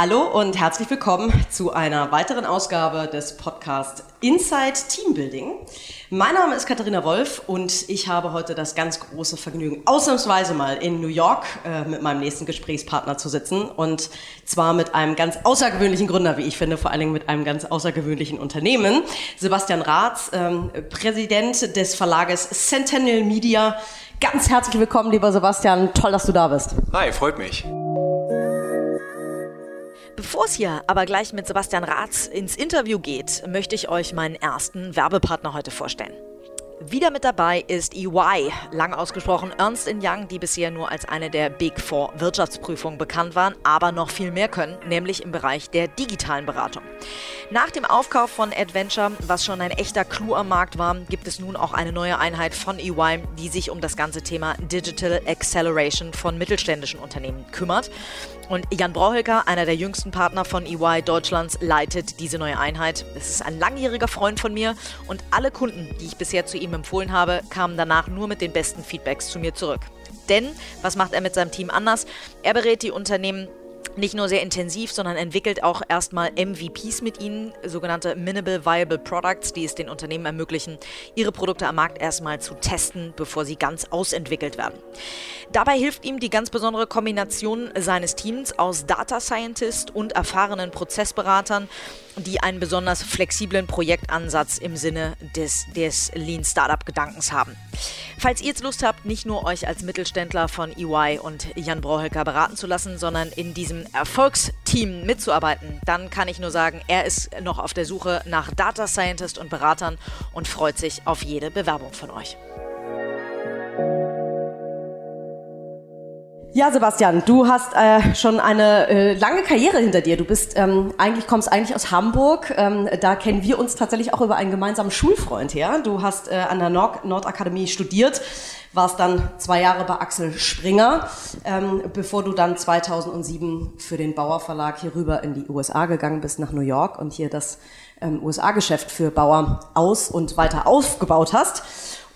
Hallo und herzlich willkommen zu einer weiteren Ausgabe des Podcasts Inside Teambuilding. Mein Name ist Katharina Wolf und ich habe heute das ganz große Vergnügen, ausnahmsweise mal in New York äh, mit meinem nächsten Gesprächspartner zu sitzen und zwar mit einem ganz außergewöhnlichen Gründer, wie ich finde, vor allen Dingen mit einem ganz außergewöhnlichen Unternehmen. Sebastian Raths, ähm, Präsident des Verlages Centennial Media. Ganz herzlich willkommen, lieber Sebastian. Toll, dass du da bist. Hi, freut mich. Bevor es hier aber gleich mit Sebastian Raths ins Interview geht, möchte ich euch meinen ersten Werbepartner heute vorstellen. Wieder mit dabei ist EY, lang ausgesprochen Ernst Young, die bisher nur als eine der Big Four Wirtschaftsprüfungen bekannt waren, aber noch viel mehr können, nämlich im Bereich der digitalen Beratung. Nach dem Aufkauf von Adventure, was schon ein echter Clou am Markt war, gibt es nun auch eine neue Einheit von EY, die sich um das ganze Thema Digital Acceleration von mittelständischen Unternehmen kümmert. Und Jan Brauhilker, einer der jüngsten Partner von EY Deutschlands, leitet diese neue Einheit. Es ist ein langjähriger Freund von mir und alle Kunden, die ich bisher zu ihm empfohlen habe, kamen danach nur mit den besten Feedbacks zu mir zurück. Denn, was macht er mit seinem Team anders? Er berät die Unternehmen nicht nur sehr intensiv, sondern entwickelt auch erstmal MVPs mit ihnen, sogenannte Minimal Viable Products, die es den Unternehmen ermöglichen, ihre Produkte am Markt erstmal zu testen, bevor sie ganz ausentwickelt werden. Dabei hilft ihm die ganz besondere Kombination seines Teams aus Data Scientist und erfahrenen Prozessberatern, die einen besonders flexiblen Projektansatz im Sinne des, des Lean Startup Gedankens haben. Falls ihr jetzt Lust habt, nicht nur euch als Mittelständler von EY und Jan Brauhölker beraten zu lassen, sondern in diesem Erfolgsteam mitzuarbeiten, dann kann ich nur sagen, er ist noch auf der Suche nach Data Scientist und Beratern und freut sich auf jede Bewerbung von euch. Ja, Sebastian, du hast äh, schon eine äh, lange Karriere hinter dir. Du bist ähm, eigentlich kommst eigentlich aus Hamburg. Ähm, da kennen wir uns tatsächlich auch über einen gemeinsamen Schulfreund her. Du hast äh, an der Nord Nordakademie studiert, warst dann zwei Jahre bei Axel Springer, ähm, bevor du dann 2007 für den Bauer Verlag hier rüber in die USA gegangen bist nach New York und hier das ähm, USA-Geschäft für Bauer aus und weiter aufgebaut hast.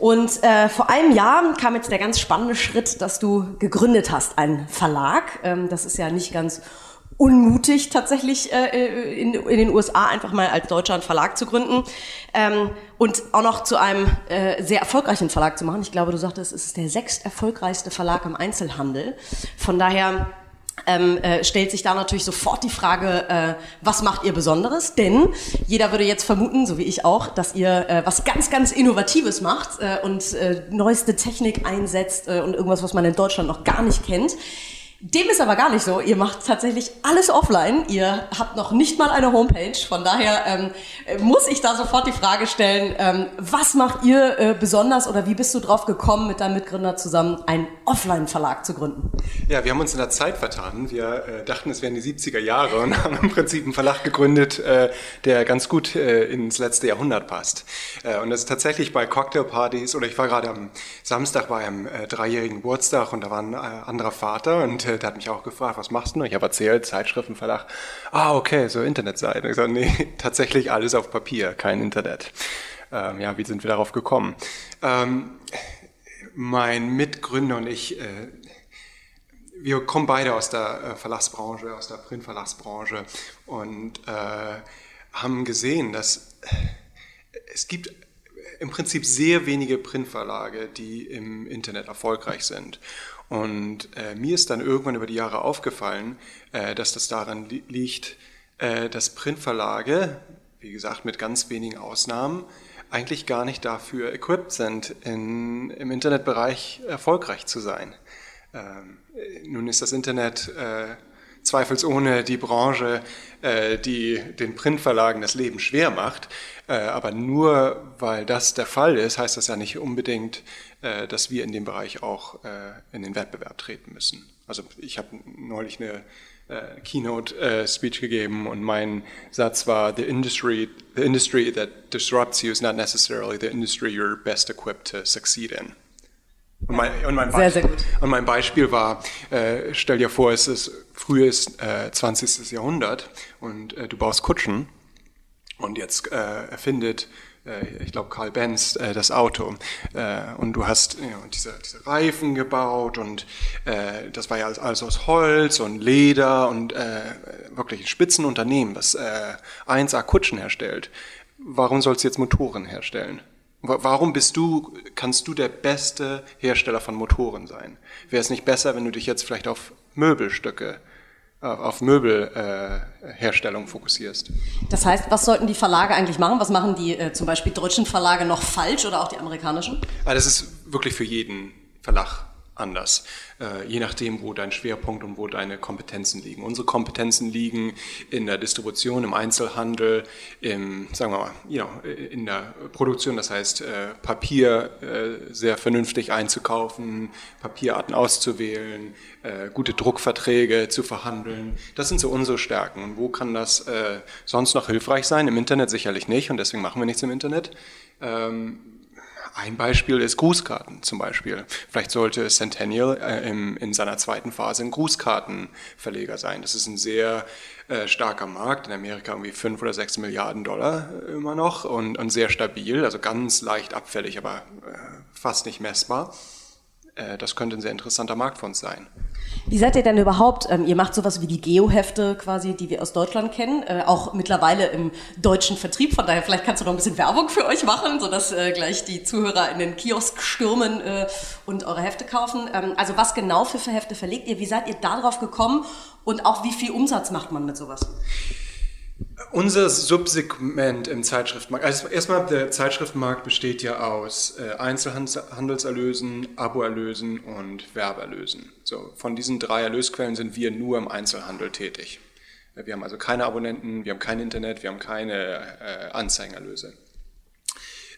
Und äh, vor einem Jahr kam jetzt der ganz spannende Schritt, dass du gegründet hast, einen Verlag. Ähm, das ist ja nicht ganz unmutig tatsächlich äh, in, in den USA einfach mal als Deutscher einen Verlag zu gründen ähm, und auch noch zu einem äh, sehr erfolgreichen Verlag zu machen. Ich glaube, du sagtest, es ist der sechst erfolgreichste Verlag im Einzelhandel. Von daher ähm, äh, stellt sich da natürlich sofort die Frage, äh, was macht ihr Besonderes? Denn jeder würde jetzt vermuten, so wie ich auch, dass ihr äh, was ganz, ganz Innovatives macht äh, und äh, neueste Technik einsetzt äh, und irgendwas, was man in Deutschland noch gar nicht kennt. Dem ist aber gar nicht so. Ihr macht tatsächlich alles offline. Ihr habt noch nicht mal eine Homepage. Von daher ähm, muss ich da sofort die Frage stellen, ähm, was macht ihr äh, besonders oder wie bist du drauf gekommen, mit deinem Mitgründer zusammen einen Offline-Verlag zu gründen? Ja, wir haben uns in der Zeit vertan. Wir äh, dachten, es wären die 70er Jahre und haben im Prinzip einen Verlag gegründet, äh, der ganz gut äh, ins letzte Jahrhundert passt. Äh, und das ist tatsächlich bei Cocktailpartys oder ich war gerade am Samstag bei einem äh, dreijährigen Geburtstag und da war ein anderer Vater und der hat mich auch gefragt, was machst du? Ich habe erzählt, Zeitschriftenverlag. Ah, okay, so Internetseiten. Ich sage, nee, tatsächlich alles auf Papier, kein Internet. Ähm, ja, wie sind wir darauf gekommen? Ähm, mein Mitgründer und ich, äh, wir kommen beide aus der äh, Verlagsbranche, aus der Printverlagsbranche und äh, haben gesehen, dass es gibt im Prinzip sehr wenige Printverlage, die im Internet erfolgreich sind. Und äh, mir ist dann irgendwann über die Jahre aufgefallen, äh, dass das daran li liegt, äh, dass Printverlage, wie gesagt, mit ganz wenigen Ausnahmen, eigentlich gar nicht dafür equipped sind, in, im Internetbereich erfolgreich zu sein. Ähm, nun ist das Internet äh, zweifelsohne die Branche, äh, die den Printverlagen das Leben schwer macht. Äh, aber nur weil das der Fall ist, heißt das ja nicht unbedingt, äh, dass wir in dem Bereich auch äh, in den Wettbewerb treten müssen. Also ich habe neulich eine äh, Keynote-Speech gegeben und mein Satz war, the industry, the industry that disrupts you is not necessarily the industry you're best equipped to succeed in. Und mein, und mein, sehr, sehr gut. Und mein Beispiel war, äh, stell dir vor, es ist frühes äh, 20. Jahrhundert und äh, du baust Kutschen und jetzt äh, erfindet äh, ich glaube Karl Benz, äh, das Auto. Äh, und du hast ja, diese, diese, Reifen gebaut und äh, das war ja alles, alles, aus Holz und Leder und äh, wirklich ein Spitzenunternehmen, das äh, 1A Kutschen herstellt. Warum sollst du jetzt Motoren herstellen? Warum bist du, kannst du der beste Hersteller von Motoren sein? Wäre es nicht besser, wenn du dich jetzt vielleicht auf Möbelstücke auf Möbelherstellung äh, fokussierst. Das heißt, was sollten die Verlage eigentlich machen? Was machen die äh, zum Beispiel deutschen Verlage noch falsch oder auch die amerikanischen? Ah, das ist wirklich für jeden Verlag anders, äh, je nachdem, wo dein Schwerpunkt und wo deine Kompetenzen liegen. Unsere Kompetenzen liegen in der Distribution, im Einzelhandel, im, sagen wir mal, you in der Produktion, das heißt äh, Papier äh, sehr vernünftig einzukaufen, Papierarten auszuwählen, äh, gute Druckverträge zu verhandeln. Das sind so unsere Stärken. Und wo kann das sonst noch hilfreich sein? Im Internet sicherlich nicht und deswegen machen wir nichts im Internet. Ähm, ein Beispiel ist Grußkarten zum Beispiel. Vielleicht sollte Centennial äh, im, in seiner zweiten Phase ein Grußkartenverleger sein. Das ist ein sehr äh, starker Markt, in Amerika irgendwie fünf oder sechs Milliarden Dollar äh, immer noch und, und, sehr stabil, also ganz leicht abfällig, aber äh, fast nicht messbar. Äh, das könnte ein sehr interessanter Markt für uns sein. Wie seid ihr denn überhaupt? Ähm, ihr macht sowas wie die Geo-Hefte quasi, die wir aus Deutschland kennen, äh, auch mittlerweile im deutschen Vertrieb. Von daher, vielleicht kannst du noch ein bisschen Werbung für euch machen, sodass äh, gleich die Zuhörer in den Kiosk stürmen äh, und eure Hefte kaufen. Ähm, also was genau für Hefte verlegt ihr? Wie seid ihr darauf gekommen? Und auch wie viel Umsatz macht man mit sowas? Unser Subsegment im Zeitschriftenmarkt, also erstmal der Zeitschriftenmarkt besteht ja aus äh, Einzelhandelserlösen, Aboerlösen und Werberlösen. So, von diesen drei Erlösquellen sind wir nur im Einzelhandel tätig. Wir haben also keine Abonnenten, wir haben kein Internet, wir haben keine äh, Anzeigenerlöse.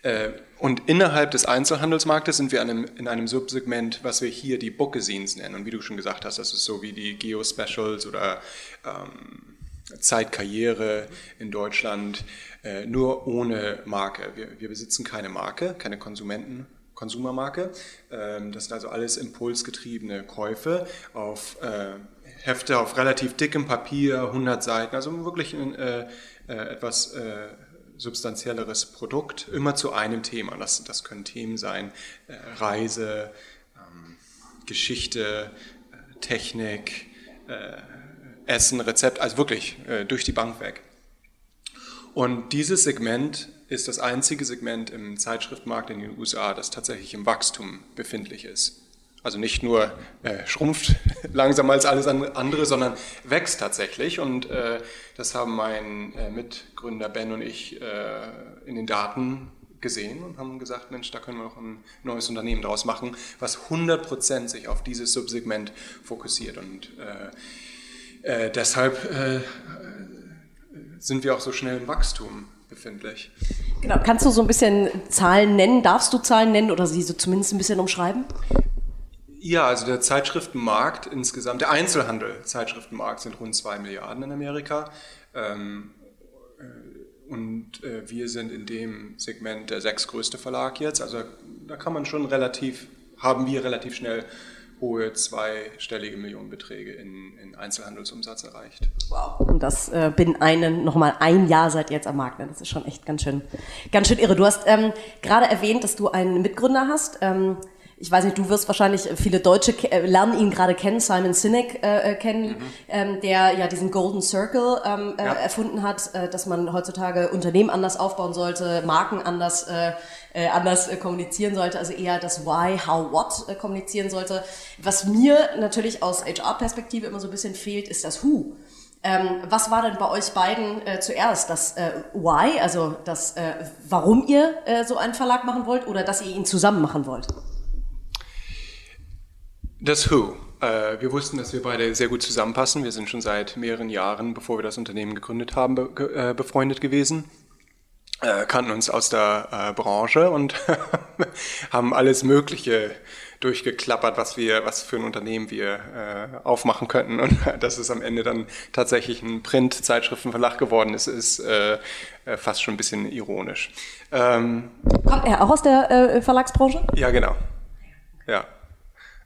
Äh, und innerhalb des Einzelhandelsmarktes sind wir einem, in einem Subsegment, was wir hier die Bookazines nennen. Und wie du schon gesagt hast, das ist so wie die Geo-Specials oder ähm, Zeitkarriere in Deutschland, äh, nur ohne Marke. Wir, wir, besitzen keine Marke, keine Konsumenten. Konsumermarke. Ähm, das sind also alles impulsgetriebene Käufe auf äh, Hefte auf relativ dickem Papier, 100 Seiten, also wirklich ein äh, äh, etwas substanzielleres Produkt, immer zu einem Thema. Das, das können Themen sein, Reise, ähm, Geschichte, Technik, Essen, Rezept, also wirklich äh, durch die Bank weg. Und dieses Segment ist das einzige Segment im Zeitschriftmarkt in den USA, das tatsächlich im Wachstum befindlich ist. Also nicht nur äh, schrumpft langsamer als alles andere, sondern wächst tatsächlich. Und äh, das haben mein äh, Mitgründer Ben und ich äh, in den Daten gesehen und haben gesagt, Mensch, da können wir noch ein neues Unternehmen draus machen, was 100% sich auf dieses Subsegment fokussiert. Und äh, äh, deshalb äh, sind wir auch so schnell im Wachstum befindlich. Genau. Kannst du so ein bisschen Zahlen nennen? Darfst du Zahlen nennen oder sie so zumindest ein bisschen umschreiben? Ja, also der Zeitschriftenmarkt insgesamt, der Einzelhandel, Zeitschriftenmarkt sind rund zwei Milliarden in Amerika. Ähm, äh, und äh, wir sind in dem Segment der sechstgrößte Verlag jetzt. Also da kann man schon relativ, haben wir relativ schnell hohe zweistellige Millionenbeträge in, in Einzelhandelsumsatz erreicht. Wow. Und das äh, bin einen, nochmal ein Jahr ihr jetzt am Markt. Ne? Das ist schon echt ganz schön, ganz schön irre. Du hast ähm, gerade erwähnt, dass du einen Mitgründer hast. Ähm, ich weiß nicht, du wirst wahrscheinlich viele Deutsche äh, lernen ihn gerade kennen, Simon Sinek äh, äh, kennen, mhm. ähm, der ja diesen Golden Circle ähm, äh, ja. erfunden hat, äh, dass man heutzutage Unternehmen anders aufbauen sollte, Marken anders äh, äh, anders äh, kommunizieren sollte, also eher das Why, How, What äh, kommunizieren sollte. Was mir natürlich aus HR-Perspektive immer so ein bisschen fehlt, ist das Who. Ähm, was war denn bei euch beiden äh, zuerst? Das äh, Why, also das, äh, warum ihr äh, so einen Verlag machen wollt oder dass ihr ihn zusammen machen wollt? Das Who. Äh, wir wussten, dass wir beide sehr gut zusammenpassen. Wir sind schon seit mehreren Jahren, bevor wir das Unternehmen gegründet haben, be äh, befreundet gewesen äh, kannten uns aus der Branche und haben alles Mögliche durchgeklappert, was wir, was für ein Unternehmen wir äh, aufmachen könnten. Und dass es am Ende dann tatsächlich ein Print-Zeitschriftenverlag geworden ist, ist äh, fast schon ein bisschen ironisch. Ähm, Kommt er auch aus der äh, Verlagsbranche? Ja, genau. Ja.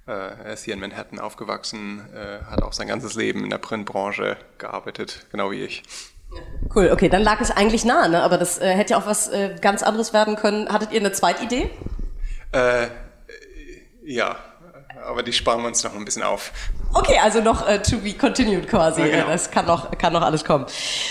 Äh, er ist hier in Manhattan aufgewachsen, äh, hat auch sein ganzes Leben in der Printbranche gearbeitet, genau wie ich. Cool, okay, dann lag es eigentlich nah, ne? aber das äh, hätte ja auch was äh, ganz anderes werden können. Hattet ihr eine Zweitidee? Äh, ja, aber die sparen wir uns noch ein bisschen auf. Okay, also noch äh, to be continued quasi. Ja, genau. Das kann noch, kann noch alles kommen.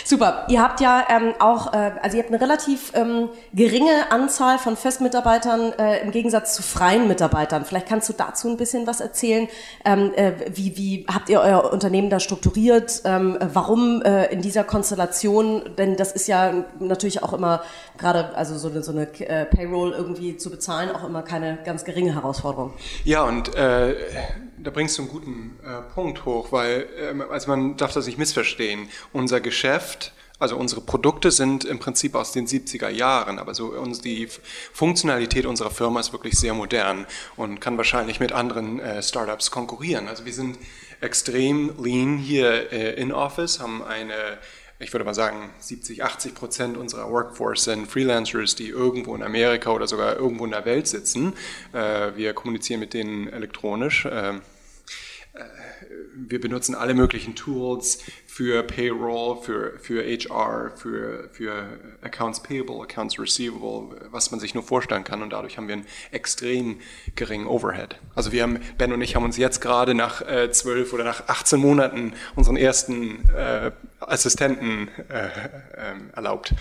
Super. Ihr habt ja ähm, auch, äh, also ihr habt eine relativ ähm, geringe Anzahl von Festmitarbeitern äh, im Gegensatz zu freien Mitarbeitern. Vielleicht kannst du dazu ein bisschen was erzählen. Ähm, äh, wie, wie habt ihr euer Unternehmen da strukturiert? Ähm, warum äh, in dieser Konstellation? Denn das ist ja natürlich auch immer gerade, also so eine, so eine äh, Payroll irgendwie zu bezahlen, auch immer keine ganz geringe Herausforderung. Ja, und äh, da bringst du einen guten äh, Punkt hoch, weil äh, also man darf das nicht missverstehen. Unser Geschäft, also unsere Produkte sind im Prinzip aus den 70er Jahren, aber so uns die Funktionalität unserer Firma ist wirklich sehr modern und kann wahrscheinlich mit anderen äh, Startups konkurrieren. Also wir sind extrem lean hier äh, in Office, haben eine ich würde mal sagen, 70, 80 Prozent unserer Workforce sind Freelancers, die irgendwo in Amerika oder sogar irgendwo in der Welt sitzen. Äh, wir kommunizieren mit denen elektronisch. Wir benutzen alle möglichen Tools für Payroll, für, für HR, für, für Accounts Payable, Accounts Receivable, was man sich nur vorstellen kann. Und dadurch haben wir einen extrem geringen Overhead. Also wir haben, Ben und ich haben uns jetzt gerade nach äh, zwölf äh, oder nach 18 Monaten unseren ersten äh, Assistenten äh, ähm, erlaubt.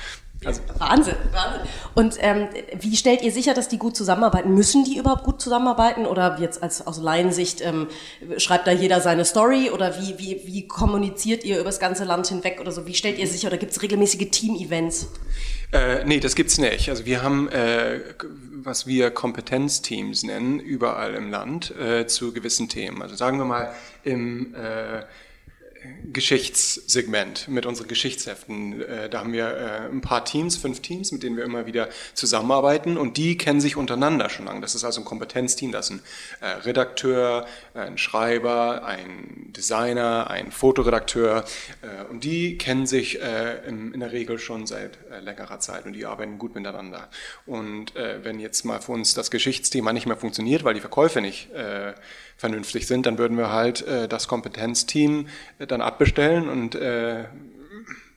Also Wahnsinn, Wahnsinn. Und ähm, wie stellt ihr sicher, dass die gut zusammenarbeiten? Müssen die überhaupt gut zusammenarbeiten? Oder jetzt als aus Laiensicht ähm, schreibt da jeder seine Story? Oder wie, wie, wie kommuniziert ihr übers ganze Land hinweg oder so? Wie stellt ihr sicher? Oder gibt es regelmäßige Team-Events? Äh, nee, das gibt's nicht. Also wir haben, äh, was wir Kompetenzteams nennen, überall im Land äh, zu gewissen Themen. Also sagen wir mal im äh, Geschichtssegment mit unseren Geschichtsheften. Äh, da haben wir äh, ein paar Teams, fünf Teams, mit denen wir immer wieder zusammenarbeiten und die kennen sich untereinander schon lange. Das ist also ein Kompetenzteam, das ist ein äh, Redakteur, ein Schreiber, ein Designer, ein Fotoredakteur und die kennen sich in der Regel schon seit längerer Zeit und die arbeiten gut miteinander. Und wenn jetzt mal für uns das Geschichtsthema nicht mehr funktioniert, weil die Verkäufe nicht vernünftig sind, dann würden wir halt äh, das Kompetenzteam äh, dann abbestellen und äh,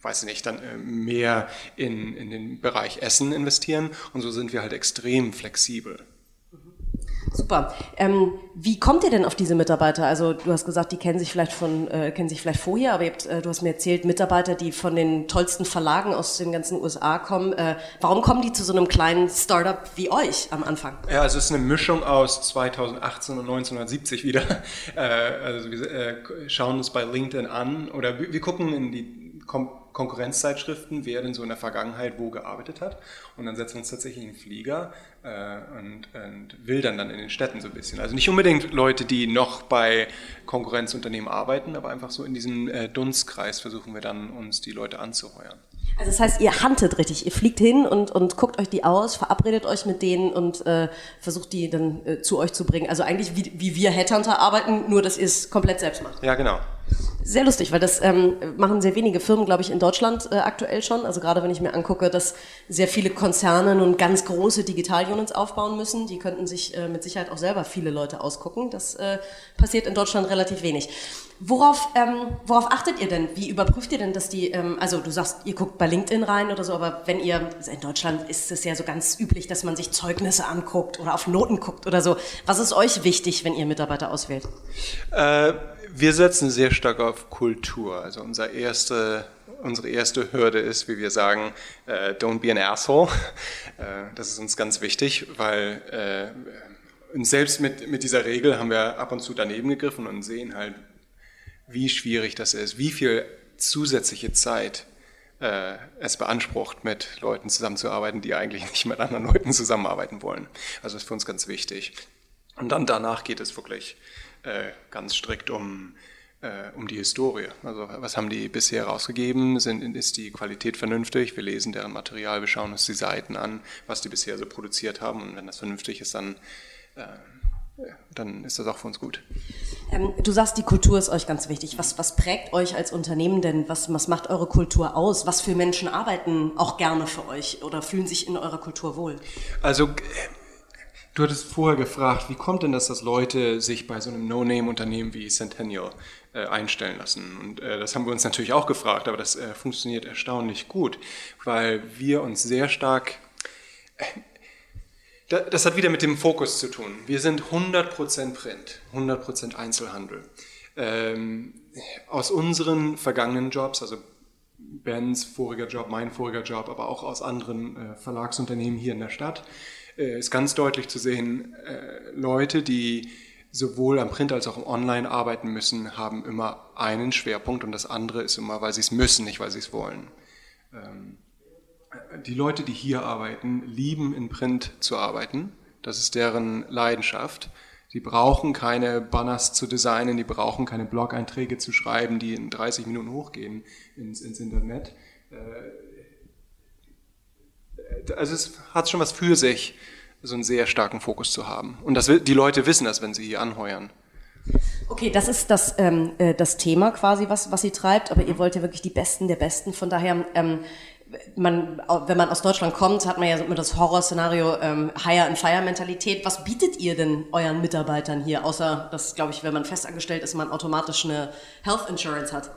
weiß nicht, dann äh, mehr in, in den Bereich Essen investieren. Und so sind wir halt extrem flexibel. Super. Ähm, wie kommt ihr denn auf diese Mitarbeiter? Also du hast gesagt, die kennen sich vielleicht von äh, kennen sich vielleicht vorher, aber habt, äh, du hast mir erzählt, Mitarbeiter, die von den tollsten Verlagen aus den ganzen USA kommen. Äh, warum kommen die zu so einem kleinen Startup wie euch am Anfang? Ja, also es ist eine Mischung aus 2018 und 1970 wieder. Äh, also wir äh, schauen uns bei LinkedIn an oder wir, wir gucken in die Kom Konkurrenzzeitschriften, wer denn so in der Vergangenheit wo gearbeitet hat. Und dann setzen wir uns tatsächlich in den Flieger und, und wildern dann in den Städten so ein bisschen. Also nicht unbedingt Leute, die noch bei Konkurrenzunternehmen arbeiten, aber einfach so in diesem äh, Dunstkreis versuchen wir dann, uns die Leute anzuheuern. Also das heißt, ihr handelt richtig, ihr fliegt hin und, und guckt euch die aus, verabredet euch mit denen und äh, versucht die dann äh, zu euch zu bringen. Also eigentlich wie, wie wir Headhunter arbeiten, nur dass ihr es komplett selbst macht. Ja, genau. Sehr lustig, weil das ähm, machen sehr wenige Firmen, glaube ich, in Deutschland äh, aktuell schon. Also gerade wenn ich mir angucke, dass sehr viele Konzerne nun ganz große Digital-Units aufbauen müssen, die könnten sich äh, mit Sicherheit auch selber viele Leute ausgucken. Das äh, passiert in Deutschland relativ wenig. Worauf, ähm, worauf achtet ihr denn? Wie überprüft ihr denn, dass die, ähm, also du sagst, ihr guckt bei LinkedIn rein oder so, aber wenn ihr, in Deutschland ist es ja so ganz üblich, dass man sich Zeugnisse anguckt oder auf Noten guckt oder so. Was ist euch wichtig, wenn ihr Mitarbeiter auswählt? Äh wir setzen sehr stark auf Kultur. Also unser erste, unsere erste Hürde ist, wie wir sagen, uh, don't be an asshole. Uh, das ist uns ganz wichtig, weil uh, selbst mit, mit dieser Regel haben wir ab und zu daneben gegriffen und sehen halt, wie schwierig das ist, wie viel zusätzliche Zeit es beansprucht, mit Leuten zusammenzuarbeiten, die eigentlich nicht mit anderen Leuten zusammenarbeiten wollen. Also ist für uns ganz wichtig. Und dann danach geht es wirklich äh, ganz strikt um, äh, um die Historie. Also was haben die bisher rausgegeben? Sind, ist die Qualität vernünftig? Wir lesen deren Material, wir schauen uns die Seiten an, was die bisher so produziert haben. Und wenn das vernünftig ist, dann, äh, dann ist das auch für uns gut. Ähm, du sagst, die Kultur ist euch ganz wichtig. Was, was prägt euch als Unternehmen denn? Was, was macht eure Kultur aus? Was für Menschen arbeiten auch gerne für euch oder fühlen sich in eurer Kultur wohl? Also Du hattest vorher gefragt, wie kommt denn das, dass Leute sich bei so einem No-Name-Unternehmen wie Centennial äh, einstellen lassen? Und äh, das haben wir uns natürlich auch gefragt, aber das äh, funktioniert erstaunlich gut, weil wir uns sehr stark... Äh, das hat wieder mit dem Fokus zu tun. Wir sind 100% Print, 100% Einzelhandel. Ähm, aus unseren vergangenen Jobs, also Bens voriger Job, mein voriger Job, aber auch aus anderen äh, Verlagsunternehmen hier in der Stadt, äh, ist ganz deutlich zu sehen, äh, Leute, die sowohl am Print als auch Online arbeiten müssen, haben immer einen Schwerpunkt und das andere ist immer, weil sie es müssen, nicht weil sie es wollen. Ähm, die Leute, die hier arbeiten, lieben in Print zu arbeiten. Das ist deren Leidenschaft. Sie brauchen keine Banners zu designen, die brauchen keine Blog-Einträge zu schreiben, die in 30 Minuten hochgehen ins, ins Internet. Äh, also es hat schon was für sich, so einen sehr starken Fokus zu haben. Und das, die Leute wissen das, wenn sie hier anheuern. Okay, das ist das, ähm, äh, das Thema quasi, was, was sie treibt, aber ihr wollt ja wirklich die Besten der Besten. Von daher ähm, man, wenn man aus Deutschland kommt, hat man ja immer das Horrorszenario ähm, Hire-and-Fire-Mentalität. Was bietet ihr denn euren Mitarbeitern hier, außer dass, glaube ich, wenn man festangestellt ist, man automatisch eine Health Insurance hat?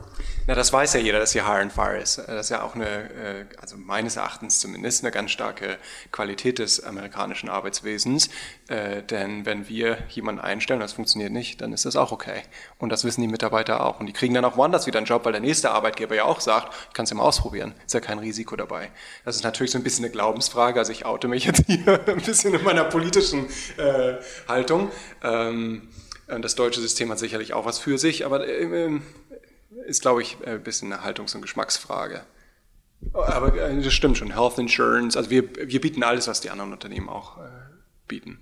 Na, das weiß ja jeder, dass hier Hire-and-Fire ist. Das ist ja auch eine, äh, also meines Erachtens zumindest, eine ganz starke Qualität des amerikanischen Arbeitswesens. Äh, denn wenn wir jemanden einstellen das funktioniert nicht, dann ist das auch okay. Und das wissen die Mitarbeiter auch. Und die kriegen dann auch woanders wieder einen Job, weil der nächste Arbeitgeber ja auch sagt, ich kann es ja mal ausprobieren. Ist ja kein Risiko. Risiko dabei. Das ist natürlich so ein bisschen eine Glaubensfrage, also ich oute mich jetzt hier ein bisschen in meiner politischen äh, Haltung. Ähm, das deutsche System hat sicherlich auch was für sich, aber äh, ist, glaube ich, ein bisschen eine Haltungs- und Geschmacksfrage. Aber äh, das stimmt schon, Health Insurance, also wir, wir bieten alles, was die anderen Unternehmen auch äh, bieten.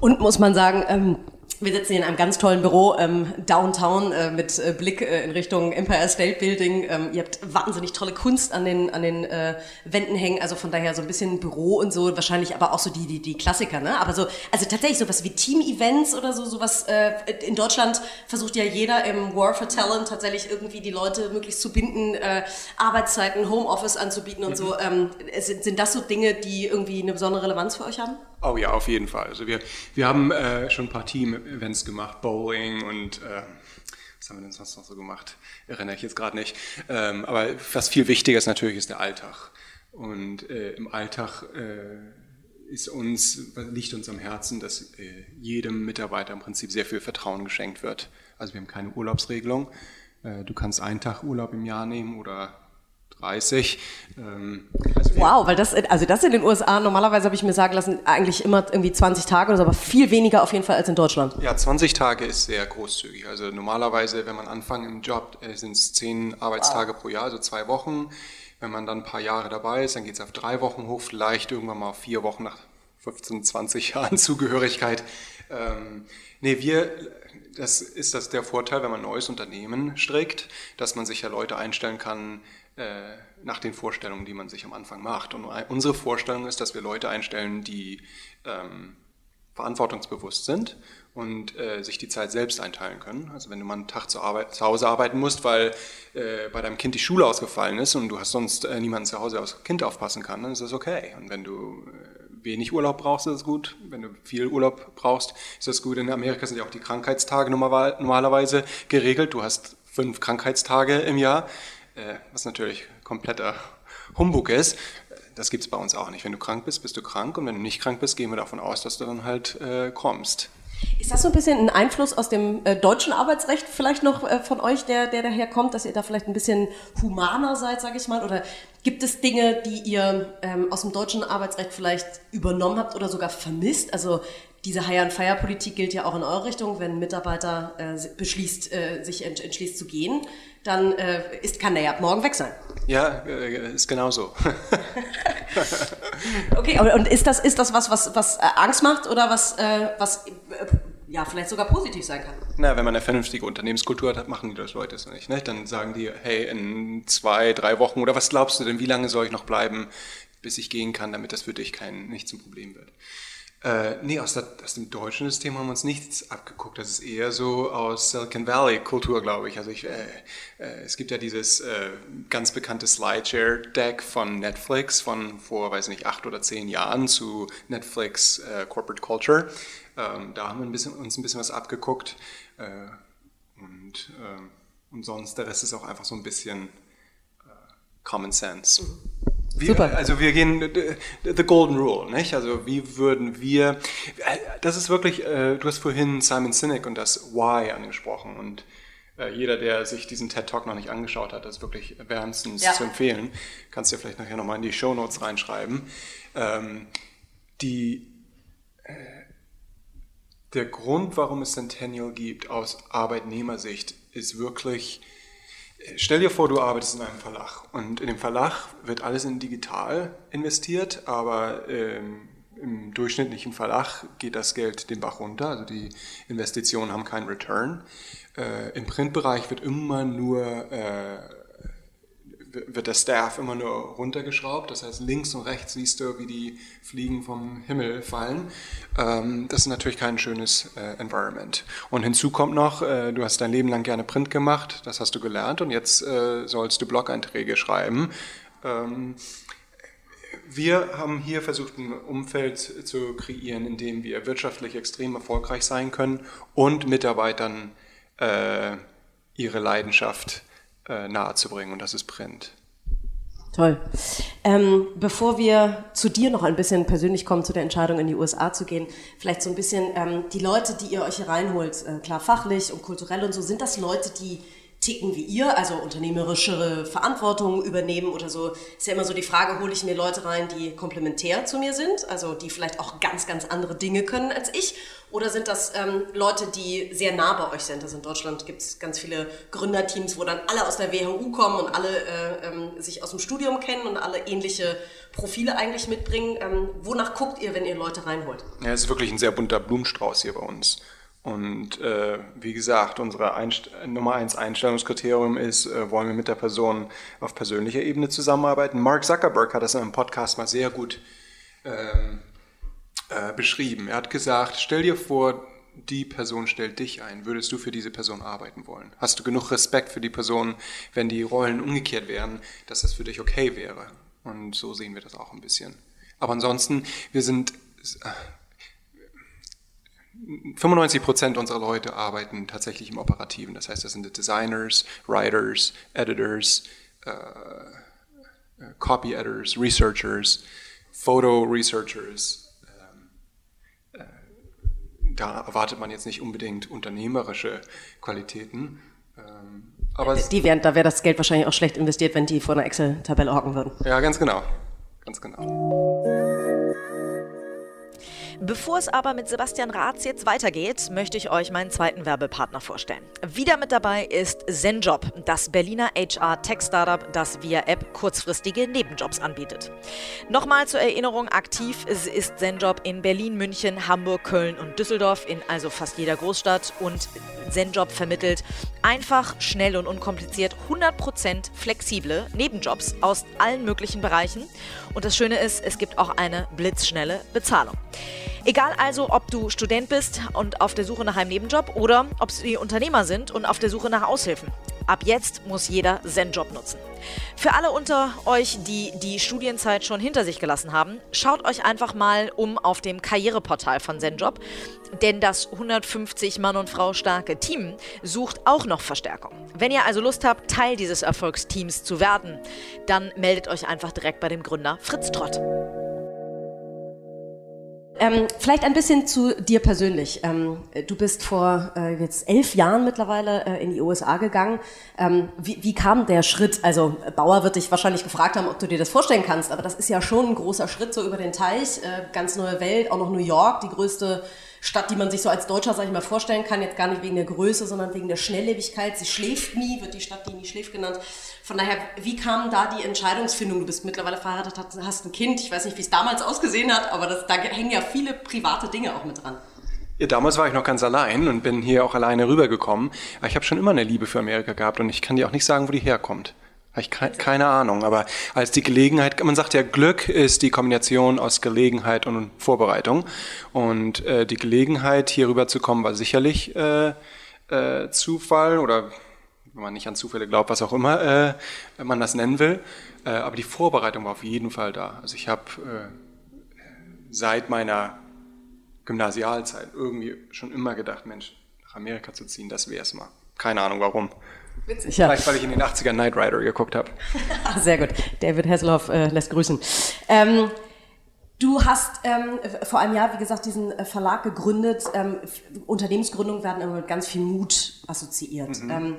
Und muss man sagen, ähm wir sitzen hier in einem ganz tollen Büro ähm, downtown äh, mit äh, Blick äh, in Richtung Empire State Building. Ähm, ihr habt wahnsinnig tolle Kunst an den an den äh, Wänden hängen, also von daher so ein bisschen Büro und so, wahrscheinlich aber auch so die die, die Klassiker, ne? Aber so also tatsächlich sowas wie Team Events oder so sowas äh, in Deutschland versucht ja jeder im War for Talent tatsächlich irgendwie die Leute möglichst zu binden, äh, Arbeitszeiten, Homeoffice anzubieten und mhm. so. Ähm, sind, sind das so Dinge, die irgendwie eine besondere Relevanz für euch haben? Oh ja, auf jeden Fall. Also wir, wir haben äh, schon ein paar Team-Events gemacht, Bowling und äh, was haben wir denn sonst noch so gemacht? Erinnere ich jetzt gerade nicht. Ähm, aber was viel wichtiger ist natürlich, ist der Alltag. Und äh, im Alltag äh, ist uns, liegt uns am Herzen, dass äh, jedem Mitarbeiter im Prinzip sehr viel Vertrauen geschenkt wird. Also wir haben keine Urlaubsregelung. Äh, du kannst einen Tag Urlaub im Jahr nehmen oder 30. Ähm, also wow, weil das, also das in den USA, normalerweise habe ich mir sagen lassen, eigentlich immer irgendwie 20 Tage oder so, aber viel weniger auf jeden Fall als in Deutschland. Ja, 20 Tage ist sehr großzügig. Also normalerweise, wenn man anfängt im Job, äh, sind es 10 Arbeitstage wow. pro Jahr, also zwei Wochen. Wenn man dann ein paar Jahre dabei ist, dann geht es auf drei Wochen hoch, vielleicht irgendwann mal auf vier Wochen nach 15, 20 Jahren Zugehörigkeit. Ähm, nee, wir, das ist das der Vorteil, wenn man ein neues Unternehmen strickt, dass man sich ja Leute einstellen kann, nach den Vorstellungen, die man sich am Anfang macht. Und unsere Vorstellung ist, dass wir Leute einstellen, die ähm, verantwortungsbewusst sind und äh, sich die Zeit selbst einteilen können. Also wenn du mal einen Tag zu, Arbeit, zu Hause arbeiten musst, weil äh, bei deinem Kind die Schule ausgefallen ist und du hast sonst äh, niemanden zu Hause, der aufs Kind aufpassen kann, dann ist das okay. Und wenn du äh, wenig Urlaub brauchst, ist das gut. Wenn du viel Urlaub brauchst, ist das gut. In Amerika sind ja auch die Krankheitstage normalerweise geregelt. Du hast fünf Krankheitstage im Jahr. Äh, was natürlich kompletter Humbug ist. Das gibt es bei uns auch nicht. Wenn du krank bist, bist du krank und wenn du nicht krank bist, gehen wir davon aus, dass du dann halt äh, kommst. Ist das so ein bisschen ein Einfluss aus dem äh, deutschen Arbeitsrecht vielleicht noch äh, von euch, der, der daher kommt, dass ihr da vielleicht ein bisschen humaner seid, sage ich mal? Oder gibt es Dinge, die ihr ähm, aus dem deutschen Arbeitsrecht vielleicht übernommen habt oder sogar vermisst? Also diese Hire-and-Fire-Politik gilt ja auch in eure Richtung. Wenn ein Mitarbeiter äh, beschließt, äh, sich entschließt zu gehen, dann äh, ist, kann der ja morgen weg sein. Ja, äh, ist genauso. okay, und ist das, ist das was, was, was äh, Angst macht oder was, äh, was ja, vielleicht sogar positiv sein kann. Na, wenn man eine vernünftige Unternehmenskultur hat, machen die das Leute es nicht. Ne? Dann sagen die, hey, in zwei, drei Wochen oder was glaubst du denn, wie lange soll ich noch bleiben, bis ich gehen kann, damit das für dich kein, nicht zum Problem wird. Äh, nee, aus, der, aus, dem deutschen System haben wir uns nichts abgeguckt. Das ist eher so aus Silicon Valley Kultur, glaube ich. Also ich, äh, äh, es gibt ja dieses äh, ganz bekannte Slideshare-Deck von Netflix von vor, weiß nicht, acht oder zehn Jahren zu Netflix äh, Corporate Culture. Ähm, da haben wir ein bisschen, uns ein bisschen was abgeguckt. Äh, und, ähm, und sonst, der Rest ist auch einfach so ein bisschen Common Sense. Wir, Super. Also wir gehen the golden rule, nicht? Also wie würden wir? Das ist wirklich. Äh, du hast vorhin Simon Sinek und das Why angesprochen und äh, jeder, der sich diesen TED Talk noch nicht angeschaut hat, ist wirklich wärmstens ja. zu empfehlen. Kannst du ja vielleicht nachher nochmal in die Show Notes reinschreiben. Ähm, die äh, der Grund, warum es Centennial gibt aus Arbeitnehmersicht, ist wirklich Stell dir vor, du arbeitest in einem Verlag und in dem Verlag wird alles in digital investiert, aber ähm, im durchschnittlichen Verlag geht das Geld den Bach runter, also die Investitionen haben keinen Return. Äh, Im Printbereich wird immer nur äh, wird der Staff immer nur runtergeschraubt. Das heißt, links und rechts siehst du, wie die Fliegen vom Himmel fallen. Ähm, das ist natürlich kein schönes äh, Environment. Und hinzu kommt noch, äh, du hast dein Leben lang gerne Print gemacht, das hast du gelernt und jetzt äh, sollst du Blog-Einträge schreiben. Ähm, wir haben hier versucht, ein Umfeld zu kreieren, in dem wir wirtschaftlich extrem erfolgreich sein können und Mitarbeitern ihre Leidenschaft äh, nahezubringen und das ist Print. Toll. Ähm, bevor wir zu dir noch ein bisschen persönlich kommen, zu der Entscheidung in die USA zu gehen, vielleicht so ein bisschen ähm, die Leute, die ihr euch hier reinholt, äh, klar fachlich und kulturell und so, sind das Leute, die ticken wie ihr, also unternehmerischere Verantwortung übernehmen oder so, ist ja immer so die Frage, hole ich mir Leute rein, die komplementär zu mir sind, also die vielleicht auch ganz, ganz andere Dinge können als ich, oder sind das ähm, Leute, die sehr nah bei euch sind? Also in Deutschland gibt es ganz viele Gründerteams, wo dann alle aus der WHU kommen und alle äh, ähm, sich aus dem Studium kennen und alle ähnliche Profile eigentlich mitbringen. Ähm, wonach guckt ihr, wenn ihr Leute reinholt? Ja, es ist wirklich ein sehr bunter Blumenstrauß hier bei uns. Und äh, wie gesagt, unsere Einst Nummer eins Einstellungskriterium ist, äh, wollen wir mit der Person auf persönlicher Ebene zusammenarbeiten. Mark Zuckerberg hat das in einem Podcast mal sehr gut ähm, äh, beschrieben. Er hat gesagt, stell dir vor, die Person stellt dich ein. Würdest du für diese Person arbeiten wollen? Hast du genug Respekt für die Person, wenn die Rollen umgekehrt wären, dass das für dich okay wäre? Und so sehen wir das auch ein bisschen. Aber ansonsten, wir sind 95 Prozent unserer Leute arbeiten tatsächlich im Operativen. Das heißt, das sind Designers, Writers, Editors, äh, Copy Editors, Researchers, Photo Researchers. Ähm, äh, da erwartet man jetzt nicht unbedingt unternehmerische Qualitäten. Ähm, aber die wären, da wäre das Geld wahrscheinlich auch schlecht investiert, wenn die vor einer Excel-Tabelle hocken würden. Ja, ganz genau. Ganz genau. Bevor es aber mit Sebastian Ratz jetzt weitergeht, möchte ich euch meinen zweiten Werbepartner vorstellen. Wieder mit dabei ist ZenJob, das Berliner HR-Tech-Startup, das via App kurzfristige Nebenjobs anbietet. Nochmal zur Erinnerung, aktiv ist ZenJob in Berlin, München, Hamburg, Köln und Düsseldorf, in also fast jeder Großstadt und ZenJob vermittelt einfach, schnell und unkompliziert 100% flexible Nebenjobs aus allen möglichen Bereichen. Und das Schöne ist, es gibt auch eine blitzschnelle Bezahlung. Egal also, ob du Student bist und auf der Suche nach einem Nebenjob oder ob sie Unternehmer sind und auf der Suche nach Aushilfen. Ab jetzt muss jeder Zen-Job nutzen. Für alle unter euch, die die Studienzeit schon hinter sich gelassen haben, schaut euch einfach mal um auf dem Karriereportal von ZenJob, denn das 150 Mann und Frau starke Team sucht auch noch Verstärkung. Wenn ihr also Lust habt, Teil dieses Erfolgsteams zu werden, dann meldet euch einfach direkt bei dem Gründer Fritz Trott. Ähm, vielleicht ein bisschen zu dir persönlich. Ähm, du bist vor äh, jetzt elf Jahren mittlerweile äh, in die USA gegangen. Ähm, wie, wie, kam der Schritt? Also Bauer wird dich wahrscheinlich gefragt haben, ob du dir das vorstellen kannst, aber das ist ja schon ein großer Schritt so über den Teich. Äh, ganz neue Welt, auch noch New York, die größte Stadt, die man sich so als Deutscher, sag ich mal, vorstellen kann, jetzt gar nicht wegen der Größe, sondern wegen der Schnelllebigkeit. Sie schläft nie, wird die Stadt, die nie schläft genannt. Von daher, wie kam da die Entscheidungsfindung? Du bist mittlerweile verheiratet, hast ein Kind. Ich weiß nicht, wie es damals ausgesehen hat, aber das, da hängen ja viele private Dinge auch mit dran. Ja, damals war ich noch ganz allein und bin hier auch alleine rübergekommen. Ich habe schon immer eine Liebe für Amerika gehabt und ich kann dir auch nicht sagen, wo die herkommt. Habe ich ke keine Ahnung, aber als die Gelegenheit, man sagt ja, Glück ist die Kombination aus Gelegenheit und Vorbereitung. Und äh, die Gelegenheit, hier rüber zu kommen, war sicherlich äh, äh, Zufall oder wenn man nicht an Zufälle glaubt, was auch immer äh, wenn man das nennen will. Äh, aber die Vorbereitung war auf jeden Fall da. Also ich habe äh, seit meiner Gymnasialzeit irgendwie schon immer gedacht, Mensch, nach Amerika zu ziehen, das wäre es mal. Keine Ahnung warum. Witzig, ja. Vielleicht, weil ich in den 80ern Knight Rider geguckt habe. Sehr gut. David Hasselhoff äh, lässt grüßen. Ähm, Du hast ähm, vor einem Jahr, wie gesagt, diesen äh, Verlag gegründet. Ähm, Unternehmensgründungen werden immer mit ganz viel Mut assoziiert. Mhm. Ähm,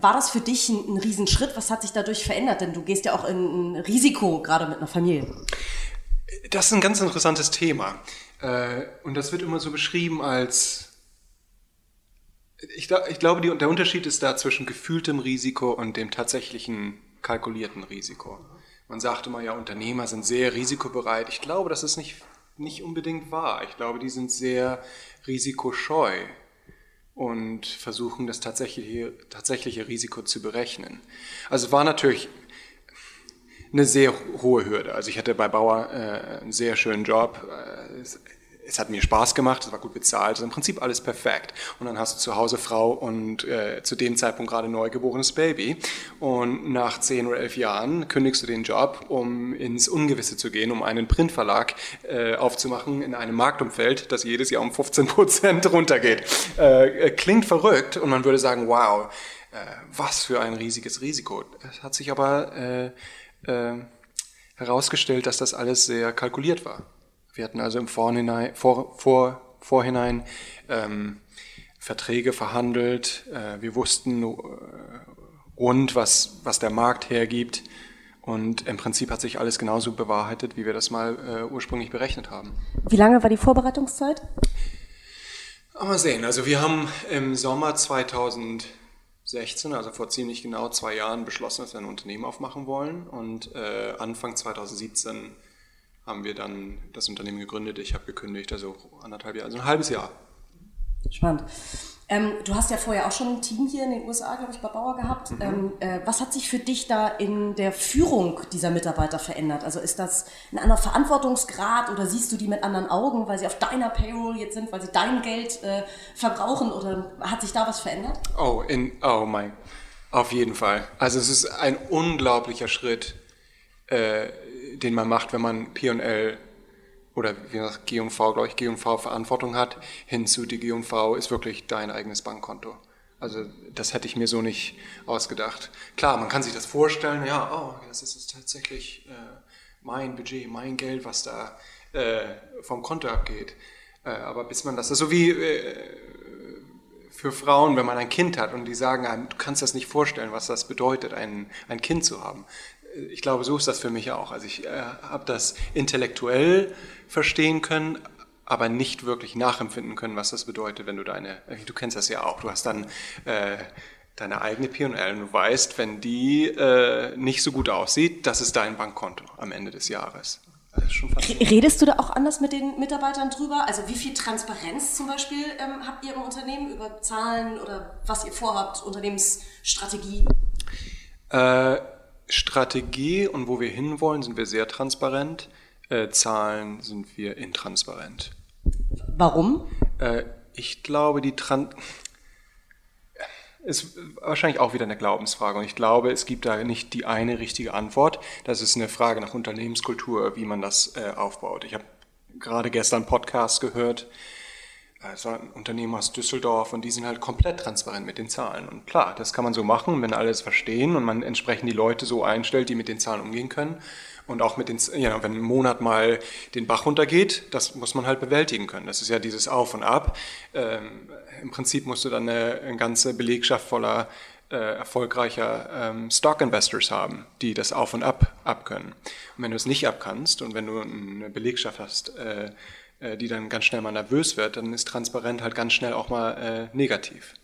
war das für dich ein, ein Riesenschritt? Was hat sich dadurch verändert? Denn du gehst ja auch in ein Risiko, gerade mit einer Familie. Das ist ein ganz interessantes Thema. Äh, und das wird immer so beschrieben als ich, ich glaube, die, der Unterschied ist da zwischen gefühltem Risiko und dem tatsächlichen kalkulierten Risiko. Man sagt immer ja, Unternehmer sind sehr risikobereit. Ich glaube, das ist nicht, nicht unbedingt wahr. Ich glaube, die sind sehr risikoscheu und versuchen das tatsächliche, tatsächliche Risiko zu berechnen. Also war natürlich eine sehr hohe Hürde. Also ich hatte bei Bauer äh, einen sehr schönen Job. Äh, es hat mir Spaß gemacht, es war gut bezahlt, also im Prinzip alles perfekt. Und dann hast du zu Hause Frau und äh, zu dem Zeitpunkt gerade neugeborenes Baby. Und nach zehn oder elf Jahren kündigst du den Job, um ins Ungewisse zu gehen, um einen Printverlag äh, aufzumachen in einem Marktumfeld, das jedes Jahr um 15 Prozent runtergeht. Äh, klingt verrückt und man würde sagen, wow, äh, was für ein riesiges Risiko. Es hat sich aber äh, äh, herausgestellt, dass das alles sehr kalkuliert war. Wir hatten also im Vorhinein, vor, vor, Vorhinein ähm, Verträge verhandelt. Äh, wir wussten äh, rund, was, was der Markt hergibt. Und im Prinzip hat sich alles genauso bewahrheitet, wie wir das mal äh, ursprünglich berechnet haben. Wie lange war die Vorbereitungszeit? Mal sehen. Also wir haben im Sommer 2016, also vor ziemlich genau zwei Jahren, beschlossen, dass wir ein Unternehmen aufmachen wollen. Und äh, Anfang 2017 haben wir dann das Unternehmen gegründet. Ich habe gekündigt, also anderthalb Jahre, also ein halbes Jahr. Spannend. Ähm, du hast ja vorher auch schon ein Team hier in den USA, glaube ich, bei Bauer gehabt. Mhm. Ähm, äh, was hat sich für dich da in der Führung dieser Mitarbeiter verändert? Also ist das ein anderer Verantwortungsgrad oder siehst du die mit anderen Augen, weil sie auf deiner Payroll jetzt sind, weil sie dein Geld äh, verbrauchen oder hat sich da was verändert? Oh, in, oh mein, auf jeden Fall. Also es ist ein unglaublicher Schritt, äh, den man macht, wenn man P&L oder wie gesagt G&V, glaube ich, G&V Verantwortung hat, hinzu die G&V ist wirklich dein eigenes Bankkonto. Also das hätte ich mir so nicht ausgedacht. Klar, man kann sich das vorstellen, ja, oh, das ist tatsächlich äh, mein Budget, mein Geld, was da äh, vom Konto abgeht. Äh, aber bis man das, das ist so wie äh, für Frauen, wenn man ein Kind hat und die sagen, du kannst das nicht vorstellen, was das bedeutet, ein, ein Kind zu haben ich glaube, so ist das für mich auch. Also ich äh, habe das intellektuell verstehen können, aber nicht wirklich nachempfinden können, was das bedeutet, wenn du deine, du kennst das ja auch, du hast dann äh, deine eigene P&L und du weißt, wenn die äh, nicht so gut aussieht, das ist dein Bankkonto am Ende des Jahres. Redest du da auch anders mit den Mitarbeitern drüber? Also wie viel Transparenz zum Beispiel ähm, habt ihr im Unternehmen über Zahlen oder was ihr vorhabt, Unternehmensstrategie? Äh, Strategie und wo wir hinwollen, sind wir sehr transparent. Äh, Zahlen sind wir intransparent. Warum? Äh, ich glaube, die Trans ist wahrscheinlich auch wieder eine Glaubensfrage und ich glaube, es gibt da nicht die eine richtige Antwort. Das ist eine Frage nach Unternehmenskultur, wie man das äh, aufbaut. Ich habe gerade gestern einen Podcast gehört, also ein Unternehmen aus Düsseldorf und die sind halt komplett transparent mit den Zahlen. Und klar, das kann man so machen, wenn alle es verstehen und man entsprechend die Leute so einstellt, die mit den Zahlen umgehen können. Und auch mit den, ja, wenn ein Monat mal den Bach runtergeht, das muss man halt bewältigen können. Das ist ja dieses Auf und Ab. Ähm, Im Prinzip musst du dann eine, eine ganze Belegschaft voller äh, erfolgreicher ähm, Stock Investors haben, die das Auf und Ab abkönnen. Und wenn du es nicht abkannst und wenn du eine Belegschaft hast, äh, äh, die dann ganz schnell mal nervös wird, dann ist transparent halt ganz schnell auch mal äh, negativ.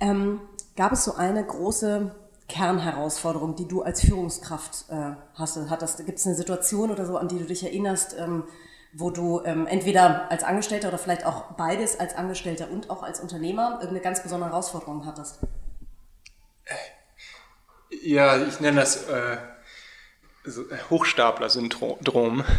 Ähm, gab es so eine große Kernherausforderung, die du als Führungskraft äh, hast, hattest? Gibt es eine Situation oder so, an die du dich erinnerst, ähm, wo du ähm, entweder als Angestellter oder vielleicht auch beides als Angestellter und auch als Unternehmer irgendeine ganz besondere Herausforderung hattest? Ja, ich nenne das äh, Hochstapler-Syndrom.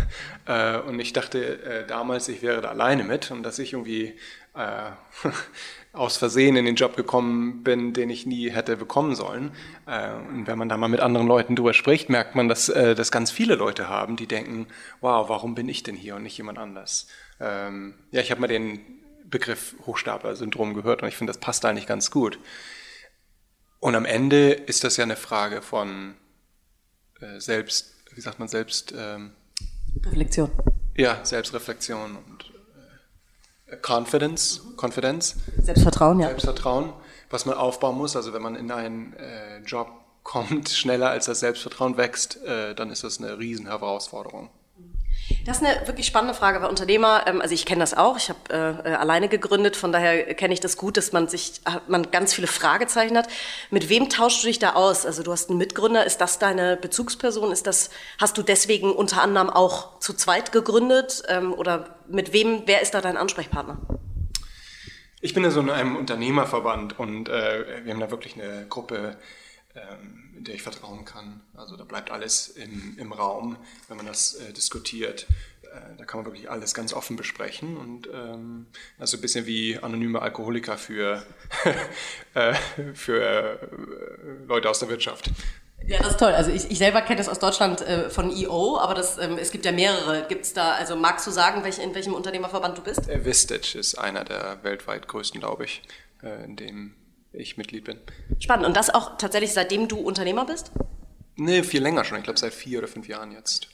Äh, und ich dachte äh, damals, ich wäre da alleine mit und dass ich irgendwie äh, aus Versehen in den Job gekommen bin, den ich nie hätte bekommen sollen. Äh, und wenn man da mal mit anderen Leuten drüber spricht, merkt man, dass äh, das ganz viele Leute haben, die denken, wow, warum bin ich denn hier und nicht jemand anders? Ähm, ja, ich habe mal den Begriff Hochstapler-Syndrom gehört und ich finde, das passt eigentlich ganz gut. Und am Ende ist das ja eine Frage von äh, selbst, wie sagt man, selbst... Ähm, Reflexion. Ja, Selbstreflexion und Confidence, Confidence. Selbstvertrauen, ja. Selbstvertrauen, was man aufbauen muss. Also wenn man in einen äh, Job kommt, schneller als das Selbstvertrauen wächst, äh, dann ist das eine Riesenherausforderung. Das ist eine wirklich spannende Frage, weil Unternehmer, ähm, also ich kenne das auch, ich habe äh, äh, alleine gegründet, von daher kenne ich das gut, dass man sich, man ganz viele Fragezeichen hat. Mit wem tauschst du dich da aus? Also du hast einen Mitgründer, ist das deine Bezugsperson? Ist das, hast du deswegen unter anderem auch zu zweit gegründet? Ähm, oder mit wem, wer ist da dein Ansprechpartner? Ich bin ja so in einem Unternehmerverband und äh, wir haben da wirklich eine Gruppe, ähm, der ich vertrauen kann. Also da bleibt alles im, im Raum, wenn man das äh, diskutiert. Äh, da kann man wirklich alles ganz offen besprechen und ähm, also ein bisschen wie anonyme Alkoholiker für, äh, für äh, Leute aus der Wirtschaft. Ja, das ist toll. Also ich, ich selber kenne das aus Deutschland äh, von EO, aber das, ähm, es gibt ja mehrere. Gibt es da, also magst du sagen, welch, in welchem Unternehmerverband du bist? Äh, Vistage ist einer der weltweit größten, glaube ich, äh, in dem ich Mitglied bin. Spannend. Und das auch tatsächlich seitdem du Unternehmer bist? Nee, viel länger schon. Ich glaube seit vier oder fünf Jahren jetzt.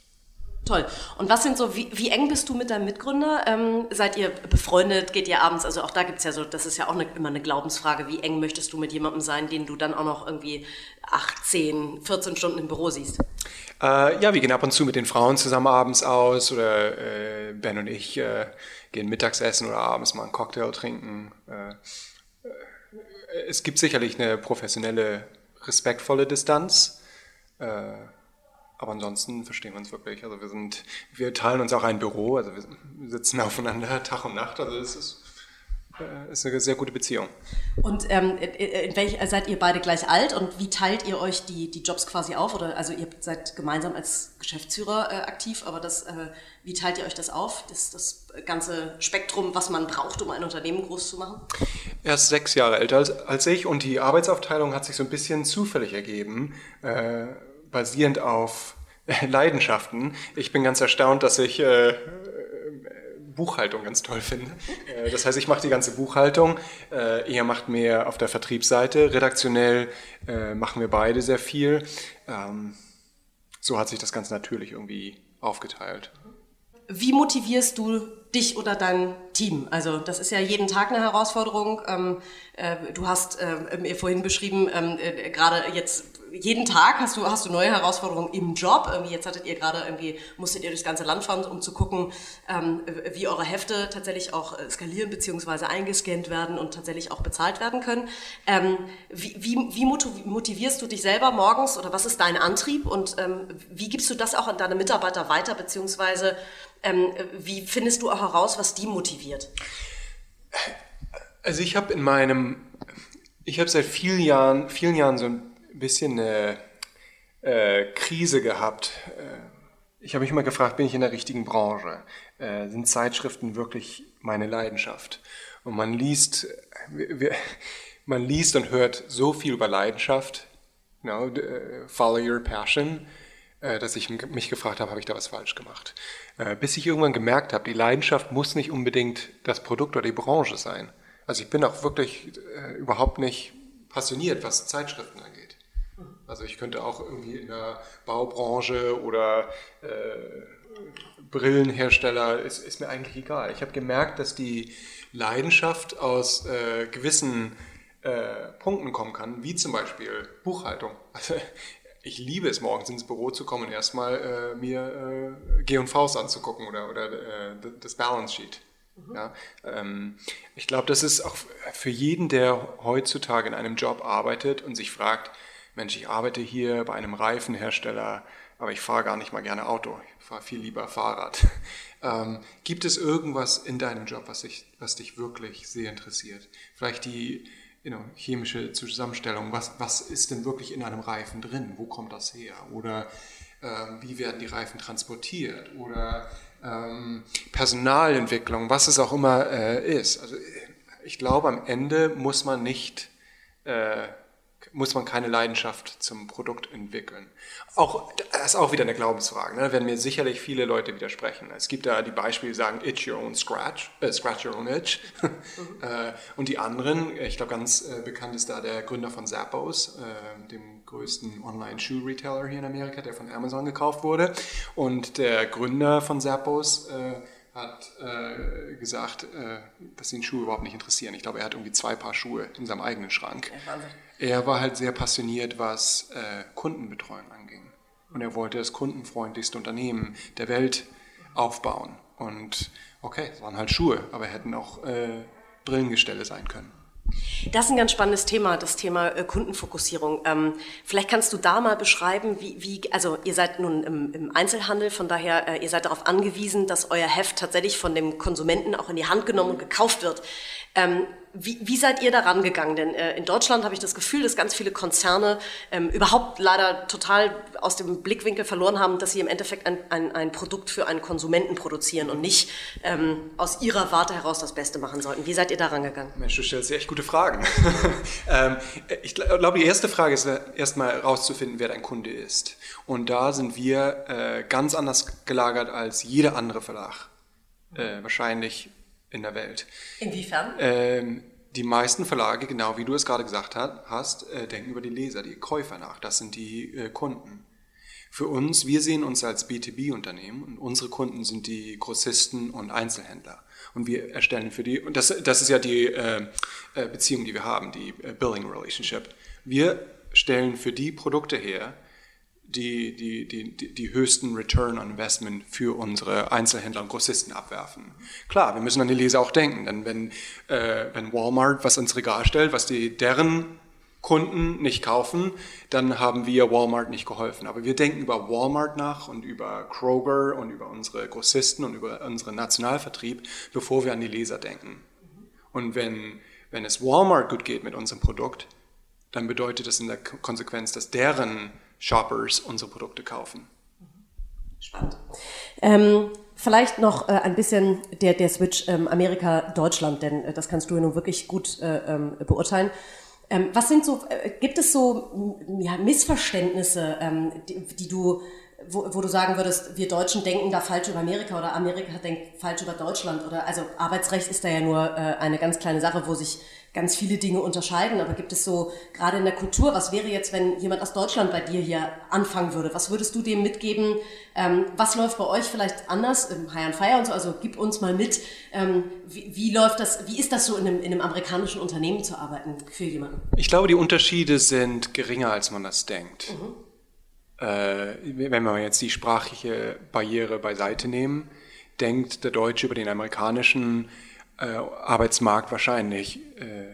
Toll. Und was sind so, wie, wie eng bist du mit deinem Mitgründer? Ähm, seid ihr befreundet? Geht ihr abends? Also auch da gibt es ja so, das ist ja auch eine, immer eine Glaubensfrage, wie eng möchtest du mit jemandem sein, den du dann auch noch irgendwie 18, 14 Stunden im Büro siehst? Äh, ja, wir gehen ab und zu mit den Frauen zusammen abends aus oder äh, Ben und ich äh, gehen mittags essen oder abends mal einen Cocktail trinken. Äh, es gibt sicherlich eine professionelle, respektvolle Distanz. Äh, aber ansonsten verstehen wir uns wirklich. Also wir sind, wir teilen uns auch ein Büro, also wir sitzen aufeinander Tag und Nacht. Also es ist, ist eine sehr gute Beziehung. Und ähm, in welch, seid ihr beide gleich alt und wie teilt ihr euch die, die Jobs quasi auf? Oder also ihr seid gemeinsam als Geschäftsführer äh, aktiv, aber das, äh, wie teilt ihr euch das auf? Das, das ganze Spektrum, was man braucht, um ein Unternehmen groß zu machen? Er ist sechs Jahre älter als, als ich und die Arbeitsaufteilung hat sich so ein bisschen zufällig ergeben, äh, basierend auf Leidenschaften. Ich bin ganz erstaunt, dass ich äh, Buchhaltung ganz toll finde. Äh, das heißt, ich mache die ganze Buchhaltung. Äh, er macht mehr auf der Vertriebsseite. Redaktionell äh, machen wir beide sehr viel. Ähm, so hat sich das ganz natürlich irgendwie aufgeteilt. Wie motivierst du dich oder dein Team? Also das ist ja jeden Tag eine Herausforderung. Ähm, du hast mir vorhin beschrieben, gerade jetzt jeden Tag hast du, hast du neue Herausforderungen im Job. Irgendwie jetzt hattet ihr gerade irgendwie, musstet ihr durchs ganze Land fahren, um zu gucken, ähm, wie eure Hefte tatsächlich auch äh, skalieren bzw. eingescannt werden und tatsächlich auch bezahlt werden können. Ähm, wie, wie, wie motivierst du dich selber morgens oder was ist dein Antrieb und ähm, wie gibst du das auch an deine Mitarbeiter weiter beziehungsweise ähm, wie findest du auch heraus, was die motiviert? Also ich habe in meinem, ich habe seit vielen Jahren, vielen Jahren so ein bisschen eine äh, Krise gehabt. Äh, ich habe mich immer gefragt, bin ich in der richtigen Branche? Äh, sind Zeitschriften wirklich meine Leidenschaft? Und man liest, wir, man liest und hört so viel über Leidenschaft, you know, äh, follow your passion, äh, dass ich mich gefragt habe, habe ich da was falsch gemacht? Äh, bis ich irgendwann gemerkt habe, die Leidenschaft muss nicht unbedingt das Produkt oder die Branche sein. Also ich bin auch wirklich überhaupt nicht passioniert, was Zeitschriften angeht. Also ich könnte auch irgendwie in der Baubranche oder äh, Brillenhersteller, ist, ist mir eigentlich egal. Ich habe gemerkt, dass die Leidenschaft aus äh, gewissen äh, Punkten kommen kann, wie zum Beispiel Buchhaltung. Also ich liebe es, morgens ins Büro zu kommen und erstmal äh, mir äh, G&Vs anzugucken oder, oder äh, das Balance Sheet. Mhm. Ja, ähm, ich glaube, das ist auch für jeden, der heutzutage in einem Job arbeitet und sich fragt, Mensch, ich arbeite hier bei einem Reifenhersteller, aber ich fahre gar nicht mal gerne Auto, ich fahre viel lieber Fahrrad. Ähm, gibt es irgendwas in deinem Job, was dich, was dich wirklich sehr interessiert? Vielleicht die you know, chemische Zusammenstellung. Was, was ist denn wirklich in einem Reifen drin? Wo kommt das her? Oder ähm, wie werden die Reifen transportiert? Oder ähm, Personalentwicklung, was es auch immer äh, ist. Also ich glaube, am Ende muss man nicht äh, muss man keine Leidenschaft zum Produkt entwickeln. Auch, das ist auch wieder eine Glaubensfrage. Ne? Da werden mir sicherlich viele Leute widersprechen. Es gibt da die Beispiele, die sagen, itch your own scratch, äh, scratch your own itch. äh, und die anderen, ich glaube, ganz äh, bekannt ist da der Gründer von Zappos, äh, dem größten Online-Shoe-Retailer hier in Amerika, der von Amazon gekauft wurde. Und der Gründer von Zappos äh, hat äh, gesagt, äh, dass ihn Schuhe überhaupt nicht interessieren. Ich glaube, er hat irgendwie zwei Paar Schuhe in seinem eigenen Schrank. er war halt sehr passioniert, was äh, Kundenbetreuung anging. Und er wollte das kundenfreundlichste Unternehmen der Welt aufbauen. Und okay, es waren halt Schuhe, aber hätten auch äh, Brillengestelle sein können. Das ist ein ganz spannendes Thema, das Thema äh, Kundenfokussierung. Ähm, vielleicht kannst du da mal beschreiben, wie, wie also ihr seid nun im, im Einzelhandel, von daher, äh, ihr seid darauf angewiesen, dass euer Heft tatsächlich von dem Konsumenten auch in die Hand genommen und gekauft wird. Wie, wie seid ihr da rangegangen? Denn äh, in Deutschland habe ich das Gefühl, dass ganz viele Konzerne ähm, überhaupt leider total aus dem Blickwinkel verloren haben, dass sie im Endeffekt ein, ein, ein Produkt für einen Konsumenten produzieren und nicht ähm, aus ihrer Warte heraus das Beste machen sollten. Wie seid ihr da rangegangen? Mensch, du stellst echt gute Fragen. ähm, ich glaube, die erste Frage ist erstmal herauszufinden, wer dein Kunde ist. Und da sind wir äh, ganz anders gelagert als jeder andere Verlag. Äh, wahrscheinlich in der Welt. Inwiefern? Ähm, die meisten Verlage, genau wie du es gerade gesagt hast, äh, denken über die Leser, die Käufer nach. Das sind die äh, Kunden. Für uns, wir sehen uns als B2B-Unternehmen und unsere Kunden sind die Grossisten und Einzelhändler. Und wir erstellen für die, und das, das ist ja die äh, äh Beziehung, die wir haben, die äh, Billing Relationship. Wir stellen für die Produkte her, die, die, die, die höchsten Return on Investment für unsere Einzelhändler und Grossisten abwerfen. Klar, wir müssen an die Leser auch denken, denn wenn, äh, wenn Walmart was ins Regal stellt, was die deren Kunden nicht kaufen, dann haben wir Walmart nicht geholfen. Aber wir denken über Walmart nach und über Kroger und über unsere Grossisten und über unseren Nationalvertrieb, bevor wir an die Leser denken. Und wenn, wenn es Walmart gut geht mit unserem Produkt, dann bedeutet das in der Konsequenz, dass deren Shoppers unsere Produkte kaufen. Spannend. Ähm, vielleicht noch äh, ein bisschen der, der Switch ähm, Amerika-Deutschland, denn äh, das kannst du ja nun wirklich gut äh, ähm, beurteilen. Ähm, was sind so, äh, gibt es so ja, Missverständnisse, ähm, die, die, du, wo, wo, du sagen würdest, wir Deutschen denken da falsch über Amerika oder Amerika denkt falsch über Deutschland oder also Arbeitsrecht ist da ja nur äh, eine ganz kleine Sache, wo sich ganz viele Dinge unterscheiden, aber gibt es so, gerade in der Kultur, was wäre jetzt, wenn jemand aus Deutschland bei dir hier anfangen würde? Was würdest du dem mitgeben? Ähm, was läuft bei euch vielleicht anders im High and Fire und so? Also gib uns mal mit, ähm, wie, wie, läuft das, wie ist das so in einem, in einem amerikanischen Unternehmen zu arbeiten für jemanden? Ich glaube, die Unterschiede sind geringer, als man das denkt. Mhm. Äh, wenn wir jetzt die sprachliche Barriere beiseite nehmen, denkt der Deutsche über den amerikanischen äh, Arbeitsmarkt wahrscheinlich äh,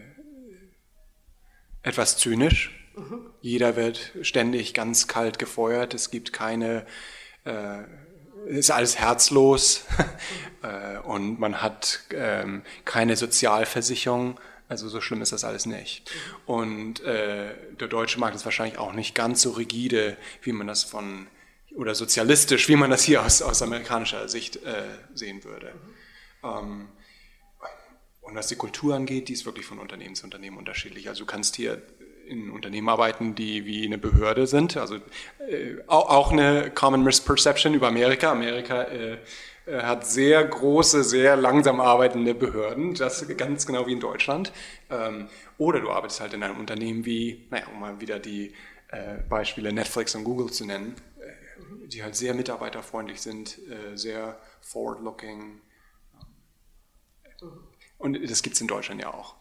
etwas zynisch. Mhm. Jeder wird ständig ganz kalt gefeuert. Es gibt keine, äh, ist alles herzlos äh, und man hat ähm, keine Sozialversicherung. Also so schlimm ist das alles nicht. Und äh, der deutsche Markt ist wahrscheinlich auch nicht ganz so rigide, wie man das von oder sozialistisch, wie man das hier aus, aus amerikanischer Sicht äh, sehen würde. Mhm. Ähm, und was die Kultur angeht, die ist wirklich von Unternehmen zu Unternehmen unterschiedlich. Also du kannst hier in Unternehmen arbeiten, die wie eine Behörde sind. Also äh, auch eine Common Misperception über Amerika. Amerika äh, äh, hat sehr große, sehr langsam arbeitende Behörden. Das ganz genau wie in Deutschland. Ähm, oder du arbeitest halt in einem Unternehmen wie, naja, um mal wieder die äh, Beispiele Netflix und Google zu nennen, äh, die halt sehr mitarbeiterfreundlich sind, sehr forward-looking. Und das gibt es in Deutschland ja auch.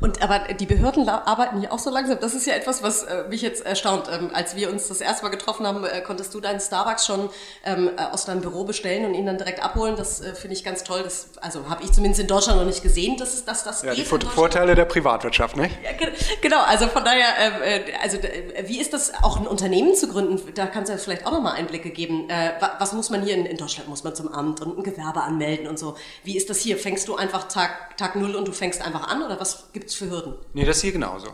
Und aber die Behörden arbeiten hier auch so langsam. Das ist ja etwas, was äh, mich jetzt erstaunt. Ähm, als wir uns das erste Mal getroffen haben, äh, konntest du deinen Starbucks schon ähm, äh, aus deinem Büro bestellen und ihn dann direkt abholen. Das äh, finde ich ganz toll. Das, also habe ich zumindest in Deutschland noch nicht gesehen, dass, dass das ja, geht. Die Vorteile der Privatwirtschaft, ne? Ja, genau. Also von daher, ähm, äh, also wie ist das auch ein Unternehmen zu gründen? Da kannst du vielleicht auch nochmal Einblicke geben. was muss man hier in, in, Deutschland? Muss man zum Amt und ein Gewerbe anmelden und so? Wie ist das hier? Fängst du einfach Tag Tag null und du fängst einfach an? Oder was gibt es für Hürden? Nee, das hier genauso.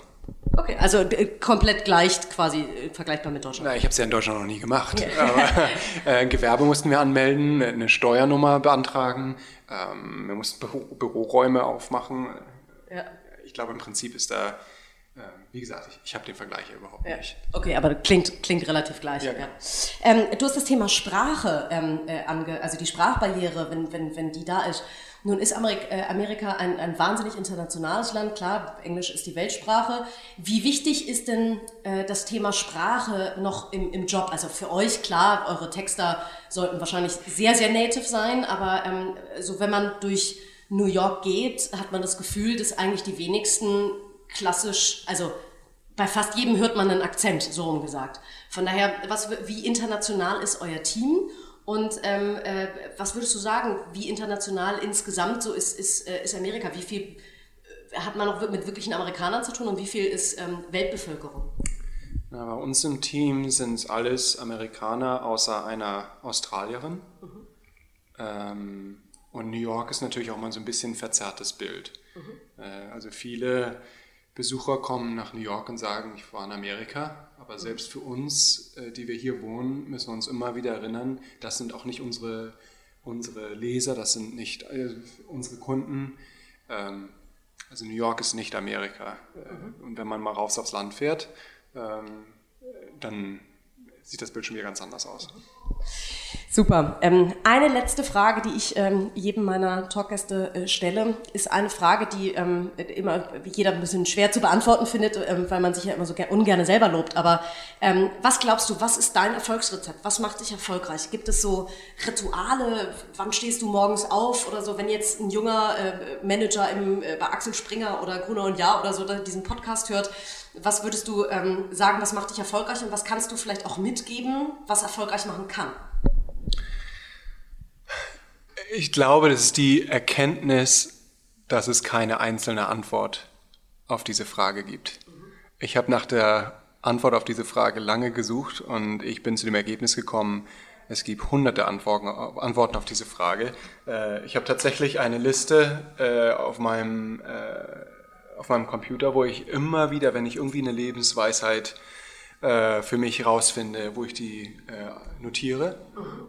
Okay, also äh, komplett gleich quasi äh, vergleichbar mit Deutschland. Na, ich habe es ja in Deutschland noch nie gemacht. Aber äh, ein Gewerbe mussten wir anmelden, eine Steuernummer beantragen, ähm, wir mussten Büro, Büroräume aufmachen. Ja. Ich glaube, im Prinzip ist da, äh, wie gesagt, ich, ich habe den Vergleich überhaupt ja. nicht. Okay, aber klingt, klingt relativ gleich. Ja. ja. Ähm, du hast das Thema Sprache, ähm, äh, ange, also die Sprachbarriere, wenn, wenn, wenn die da ist. Nun ist Amerika, äh, Amerika ein, ein wahnsinnig internationales Land. Klar, Englisch ist die Weltsprache. Wie wichtig ist denn äh, das Thema Sprache noch im, im Job? Also für euch, klar, eure Texter sollten wahrscheinlich sehr, sehr native sein, aber ähm, so wenn man durch New York geht, hat man das Gefühl, dass eigentlich die wenigsten klassisch, also bei fast jedem hört man einen Akzent, so rum gesagt. Von daher, was, wie international ist euer Team? Und ähm, äh, was würdest du sagen, wie international insgesamt so ist, ist, äh, ist Amerika? Wie viel äh, hat man noch mit wirklichen Amerikanern zu tun und wie viel ist ähm, Weltbevölkerung? Na, bei uns im Team sind es alles Amerikaner außer einer Australierin. Mhm. Ähm, und New York ist natürlich auch mal so ein bisschen ein verzerrtes Bild. Mhm. Äh, also viele Besucher kommen nach New York und sagen, ich war in Amerika. Aber selbst für uns, äh, die wir hier wohnen, müssen wir uns immer wieder erinnern, das sind auch nicht unsere, unsere Leser, das sind nicht äh, unsere Kunden. Ähm, also New York ist nicht Amerika. Äh, mhm. Und wenn man mal raus aufs Land fährt, ähm, dann sieht das Bild schon wieder ganz anders aus. Super. Ähm, eine letzte Frage, die ich ähm, jedem meiner Talkgäste äh, stelle, ist eine Frage, die ähm, immer jeder ein bisschen schwer zu beantworten findet, weil man sich ja immer so ungern selber lobt. Aber was glaubst du, was ist dein Erfolgsrezept? Was macht dich erfolgreich? Gibt es so Rituale? Wann stehst du morgens auf oder so? Wenn jetzt ein junger äh, Manager äh, bei Axel Springer oder Gruner und Jahr oder so diesen Podcast hört, was würdest du ähm, sagen, was macht dich erfolgreich und was kannst du vielleicht auch mitgeben, was erfolgreich machen kann? Ich glaube, das ist die Erkenntnis, dass es keine einzelne Antwort auf diese Frage gibt. Ich habe nach der Antwort auf diese Frage lange gesucht und ich bin zu dem Ergebnis gekommen, es gibt hunderte Antworten, auf diese Frage. Äh, ich habe tatsächlich eine Liste äh, auf meinem, äh, auf meinem Computer, wo ich immer wieder, wenn ich irgendwie eine Lebensweisheit für mich rausfinde, wo ich die notiere.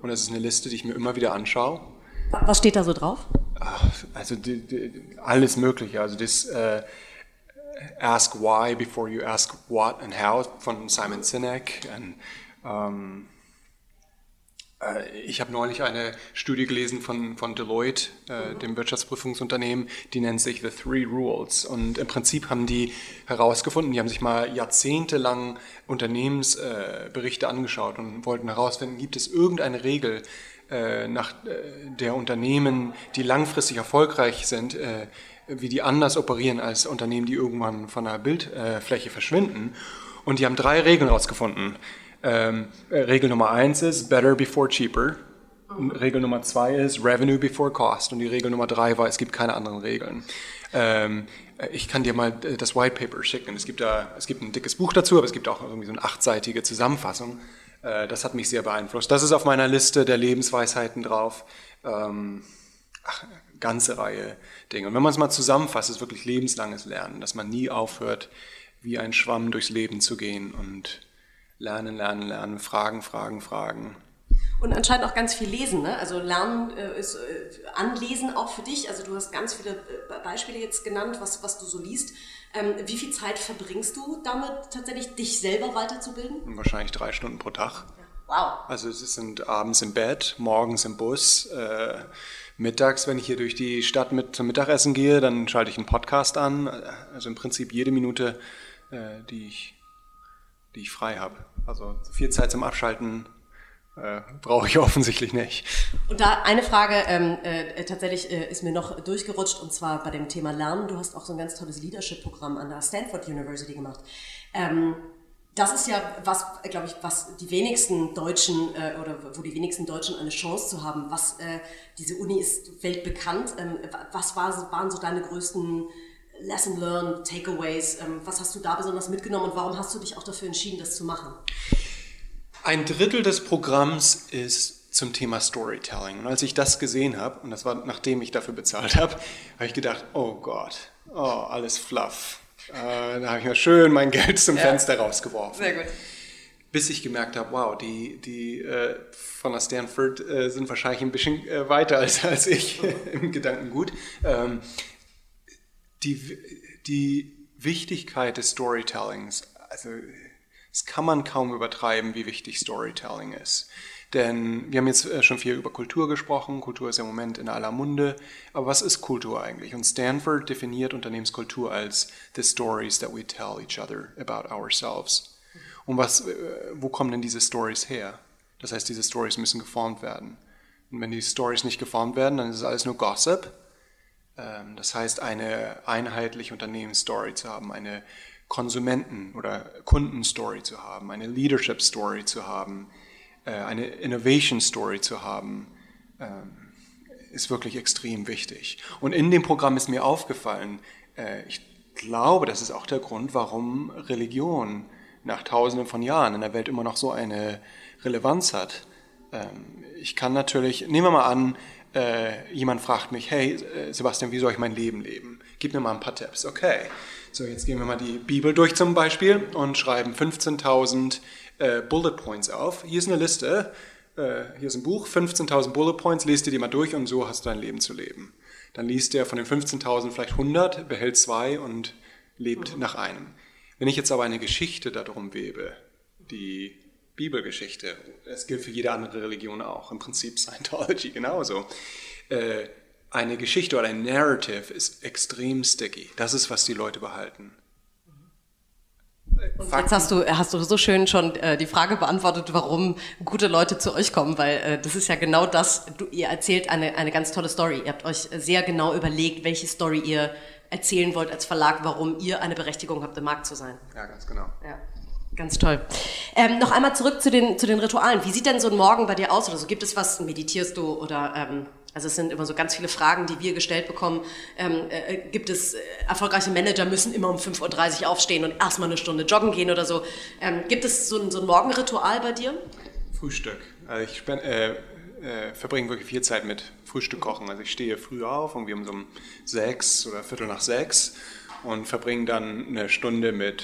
Und das ist eine Liste, die ich mir immer wieder anschaue. Was steht da so drauf? Also die, die, alles Mögliche. Also das äh, Ask Why before you ask what and how von Simon Sinek. Und, ähm, äh, ich habe neulich eine Studie gelesen von, von Deloitte, äh, dem Wirtschaftsprüfungsunternehmen, die nennt sich The Three Rules. Und im Prinzip haben die herausgefunden, die haben sich mal jahrzehntelang Unternehmensberichte angeschaut und wollten herausfinden, gibt es irgendeine Regel, äh, nach äh, der Unternehmen, die langfristig erfolgreich sind, äh, wie die anders operieren als Unternehmen, die irgendwann von der Bildfläche verschwinden. Und die haben drei Regeln herausgefunden. Ähm, Regel Nummer eins ist Better before cheaper. Regel Nummer zwei ist Revenue before cost. Und die Regel Nummer drei war, es gibt keine anderen Regeln. Ähm, ich kann dir mal das White Paper schicken. Es gibt da, es gibt ein dickes Buch dazu, aber es gibt auch irgendwie so eine achtseitige Zusammenfassung. Äh, das hat mich sehr beeinflusst. Das ist auf meiner Liste der Lebensweisheiten drauf. Ähm, ach, ganze Reihe Dinge. Und wenn man es mal zusammenfasst, ist wirklich lebenslanges Lernen, dass man nie aufhört, wie ein Schwamm durchs Leben zu gehen und lernen, lernen, lernen, fragen, fragen, fragen. Und anscheinend auch ganz viel lesen, ne? Also Lernen äh, ist äh, Anlesen auch für dich. Also du hast ganz viele äh, Beispiele jetzt genannt, was, was du so liest. Ähm, wie viel Zeit verbringst du damit tatsächlich, dich selber weiterzubilden? Wahrscheinlich drei Stunden pro Tag. Wow. Also es sind abends im Bett, morgens im Bus, äh, mittags, wenn ich hier durch die Stadt mit zum Mittagessen gehe, dann schalte ich einen Podcast an. Also im Prinzip jede Minute, äh, die, ich, die ich frei habe. Also viel Zeit zum Abschalten äh, brauche ich offensichtlich nicht. Und da eine Frage ähm, äh, tatsächlich äh, ist mir noch durchgerutscht und zwar bei dem Thema Lernen. Du hast auch so ein ganz tolles Leadership-Programm an der Stanford University gemacht. Ähm, das ist ja was, glaube ich, was die wenigsten Deutschen äh, oder wo die wenigsten Deutschen eine Chance zu haben. Was äh, diese Uni ist weltbekannt. Ähm, was war, waren so deine größten Lesson learned, Takeaways? Ähm, was hast du da besonders mitgenommen und warum hast du dich auch dafür entschieden, das zu machen? Ein Drittel des Programms ist zum Thema Storytelling. Und als ich das gesehen habe, und das war nachdem ich dafür bezahlt habe, habe ich gedacht, oh Gott, oh, alles Fluff. Äh, da habe ich mir schön mein Geld zum ja. Fenster rausgeworfen. Sehr gut. Bis ich gemerkt habe, wow, die, die äh, von der Stanford äh, sind wahrscheinlich ein bisschen äh, weiter als, als ich im Gedankengut. Ähm, die, die Wichtigkeit des Storytellings, also das kann man kaum übertreiben, wie wichtig Storytelling ist. Denn wir haben jetzt äh, schon viel über Kultur gesprochen. Kultur ist im Moment in aller Munde. Aber was ist Kultur eigentlich? Und Stanford definiert Unternehmenskultur als the stories that we tell each other about ourselves. Und was, äh, wo kommen denn diese Stories her? Das heißt, diese Stories müssen geformt werden. Und wenn die Stories nicht geformt werden, dann ist es alles nur Gossip. Ähm, das heißt, eine einheitliche Unternehmensstory zu haben, eine Konsumenten- oder Kundenstory zu haben, eine Leadership-Story zu haben, äh, eine Innovation Story zu haben, ähm, ist wirklich extrem wichtig. Und in dem Programm ist mir aufgefallen, äh, ich glaube, das ist auch der Grund, warum Religion nach tausenden von Jahren in der Welt immer noch so eine Relevanz hat. Ähm, ich kann natürlich, nehmen wir mal an, äh, jemand fragt mich, hey Sebastian, wie soll ich mein Leben leben? Gib mir mal ein paar Tipps. Okay, so jetzt gehen wir mal die Bibel durch zum Beispiel und schreiben 15.000 äh, Bullet Points auf. Hier ist eine Liste, äh, hier ist ein Buch, 15.000 Bullet Points, lest dir die mal durch und so hast du dein Leben zu leben. Dann liest der von den 15.000 vielleicht 100, behält zwei und lebt mhm. nach einem. Wenn ich jetzt aber eine Geschichte darum webe, die Bibelgeschichte, das gilt für jede andere Religion auch, im Prinzip Scientology genauso. Äh, eine Geschichte oder ein Narrative ist extrem sticky. Das ist, was die Leute behalten. Und jetzt hast du, hast du so schön schon äh, die Frage beantwortet, warum gute Leute zu euch kommen, weil äh, das ist ja genau das, du, ihr erzählt eine, eine ganz tolle Story. Ihr habt euch sehr genau überlegt, welche Story ihr erzählen wollt als Verlag, warum ihr eine Berechtigung habt, im Markt zu sein. Ja, ganz genau. Ja. Ganz toll. Ähm, noch einmal zurück zu den, zu den Ritualen. Wie sieht denn so ein Morgen bei dir aus? Oder so gibt es was, meditierst du oder ähm, also es sind immer so ganz viele Fragen, die wir gestellt bekommen. Ähm, äh, gibt es äh, erfolgreiche Manager müssen immer um 5.30 Uhr aufstehen und erstmal eine Stunde joggen gehen oder so. Ähm, gibt es so ein, so ein Morgenritual bei dir? Frühstück. Also ich äh, äh, verbringe wirklich viel Zeit mit Frühstück kochen. Also ich stehe früh auf, irgendwie um so um sechs oder Viertel nach sechs und verbringe dann eine Stunde mit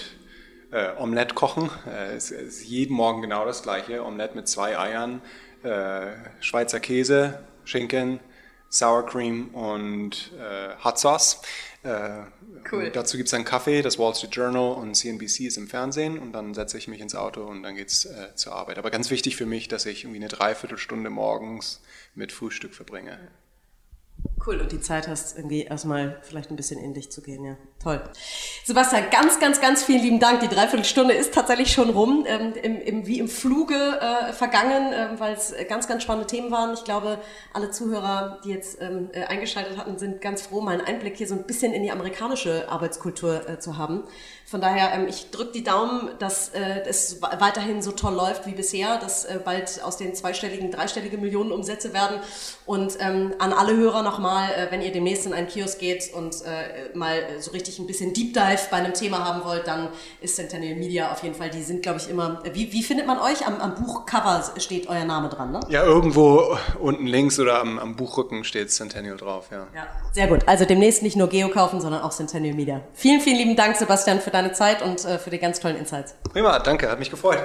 äh, Omelette kochen. Äh, es ist jeden Morgen genau das gleiche. Omelette mit zwei Eiern, äh, Schweizer Käse, Schinken, Sour Cream und äh, Hot Sauce. Äh, cool. dazu gibt es einen Kaffee, das Wall Street Journal und CNBC ist im Fernsehen und dann setze ich mich ins Auto und dann geht es äh, zur Arbeit. Aber ganz wichtig für mich, dass ich irgendwie eine Dreiviertelstunde morgens mit Frühstück verbringe. Cool, und die Zeit hast, irgendwie erstmal vielleicht ein bisschen in dich zu gehen, ja. Toll. Sebastian, ganz, ganz, ganz vielen lieben Dank. Die Dreiviertelstunde ist tatsächlich schon rum, ähm, im, im, wie im Fluge äh, vergangen, ähm, weil es ganz, ganz spannende Themen waren. Ich glaube, alle Zuhörer, die jetzt ähm, äh, eingeschaltet hatten, sind ganz froh, mal einen Einblick hier so ein bisschen in die amerikanische Arbeitskultur äh, zu haben. Von daher, ähm, ich drücke die Daumen, dass äh, es weiterhin so toll läuft wie bisher, dass äh, bald aus den zweistelligen, dreistellige Millionen Umsätze werden. Und ähm, an alle Hörer nochmal, äh, wenn ihr demnächst in einen Kiosk geht und äh, mal so richtig ein bisschen Deep Dive bei einem Thema haben wollt, dann ist Centennial Media auf jeden Fall, die sind, glaube ich, immer. Wie, wie findet man euch? Am, am Buchcover steht euer Name dran, ne? Ja, irgendwo unten links oder am, am Buchrücken steht Centennial drauf, ja. Ja, sehr gut. Also demnächst nicht nur Geo kaufen, sondern auch Centennial Media. Vielen, vielen lieben Dank, Sebastian, für deine Zeit und äh, für die ganz tollen Insights. Prima, danke, hat mich gefreut.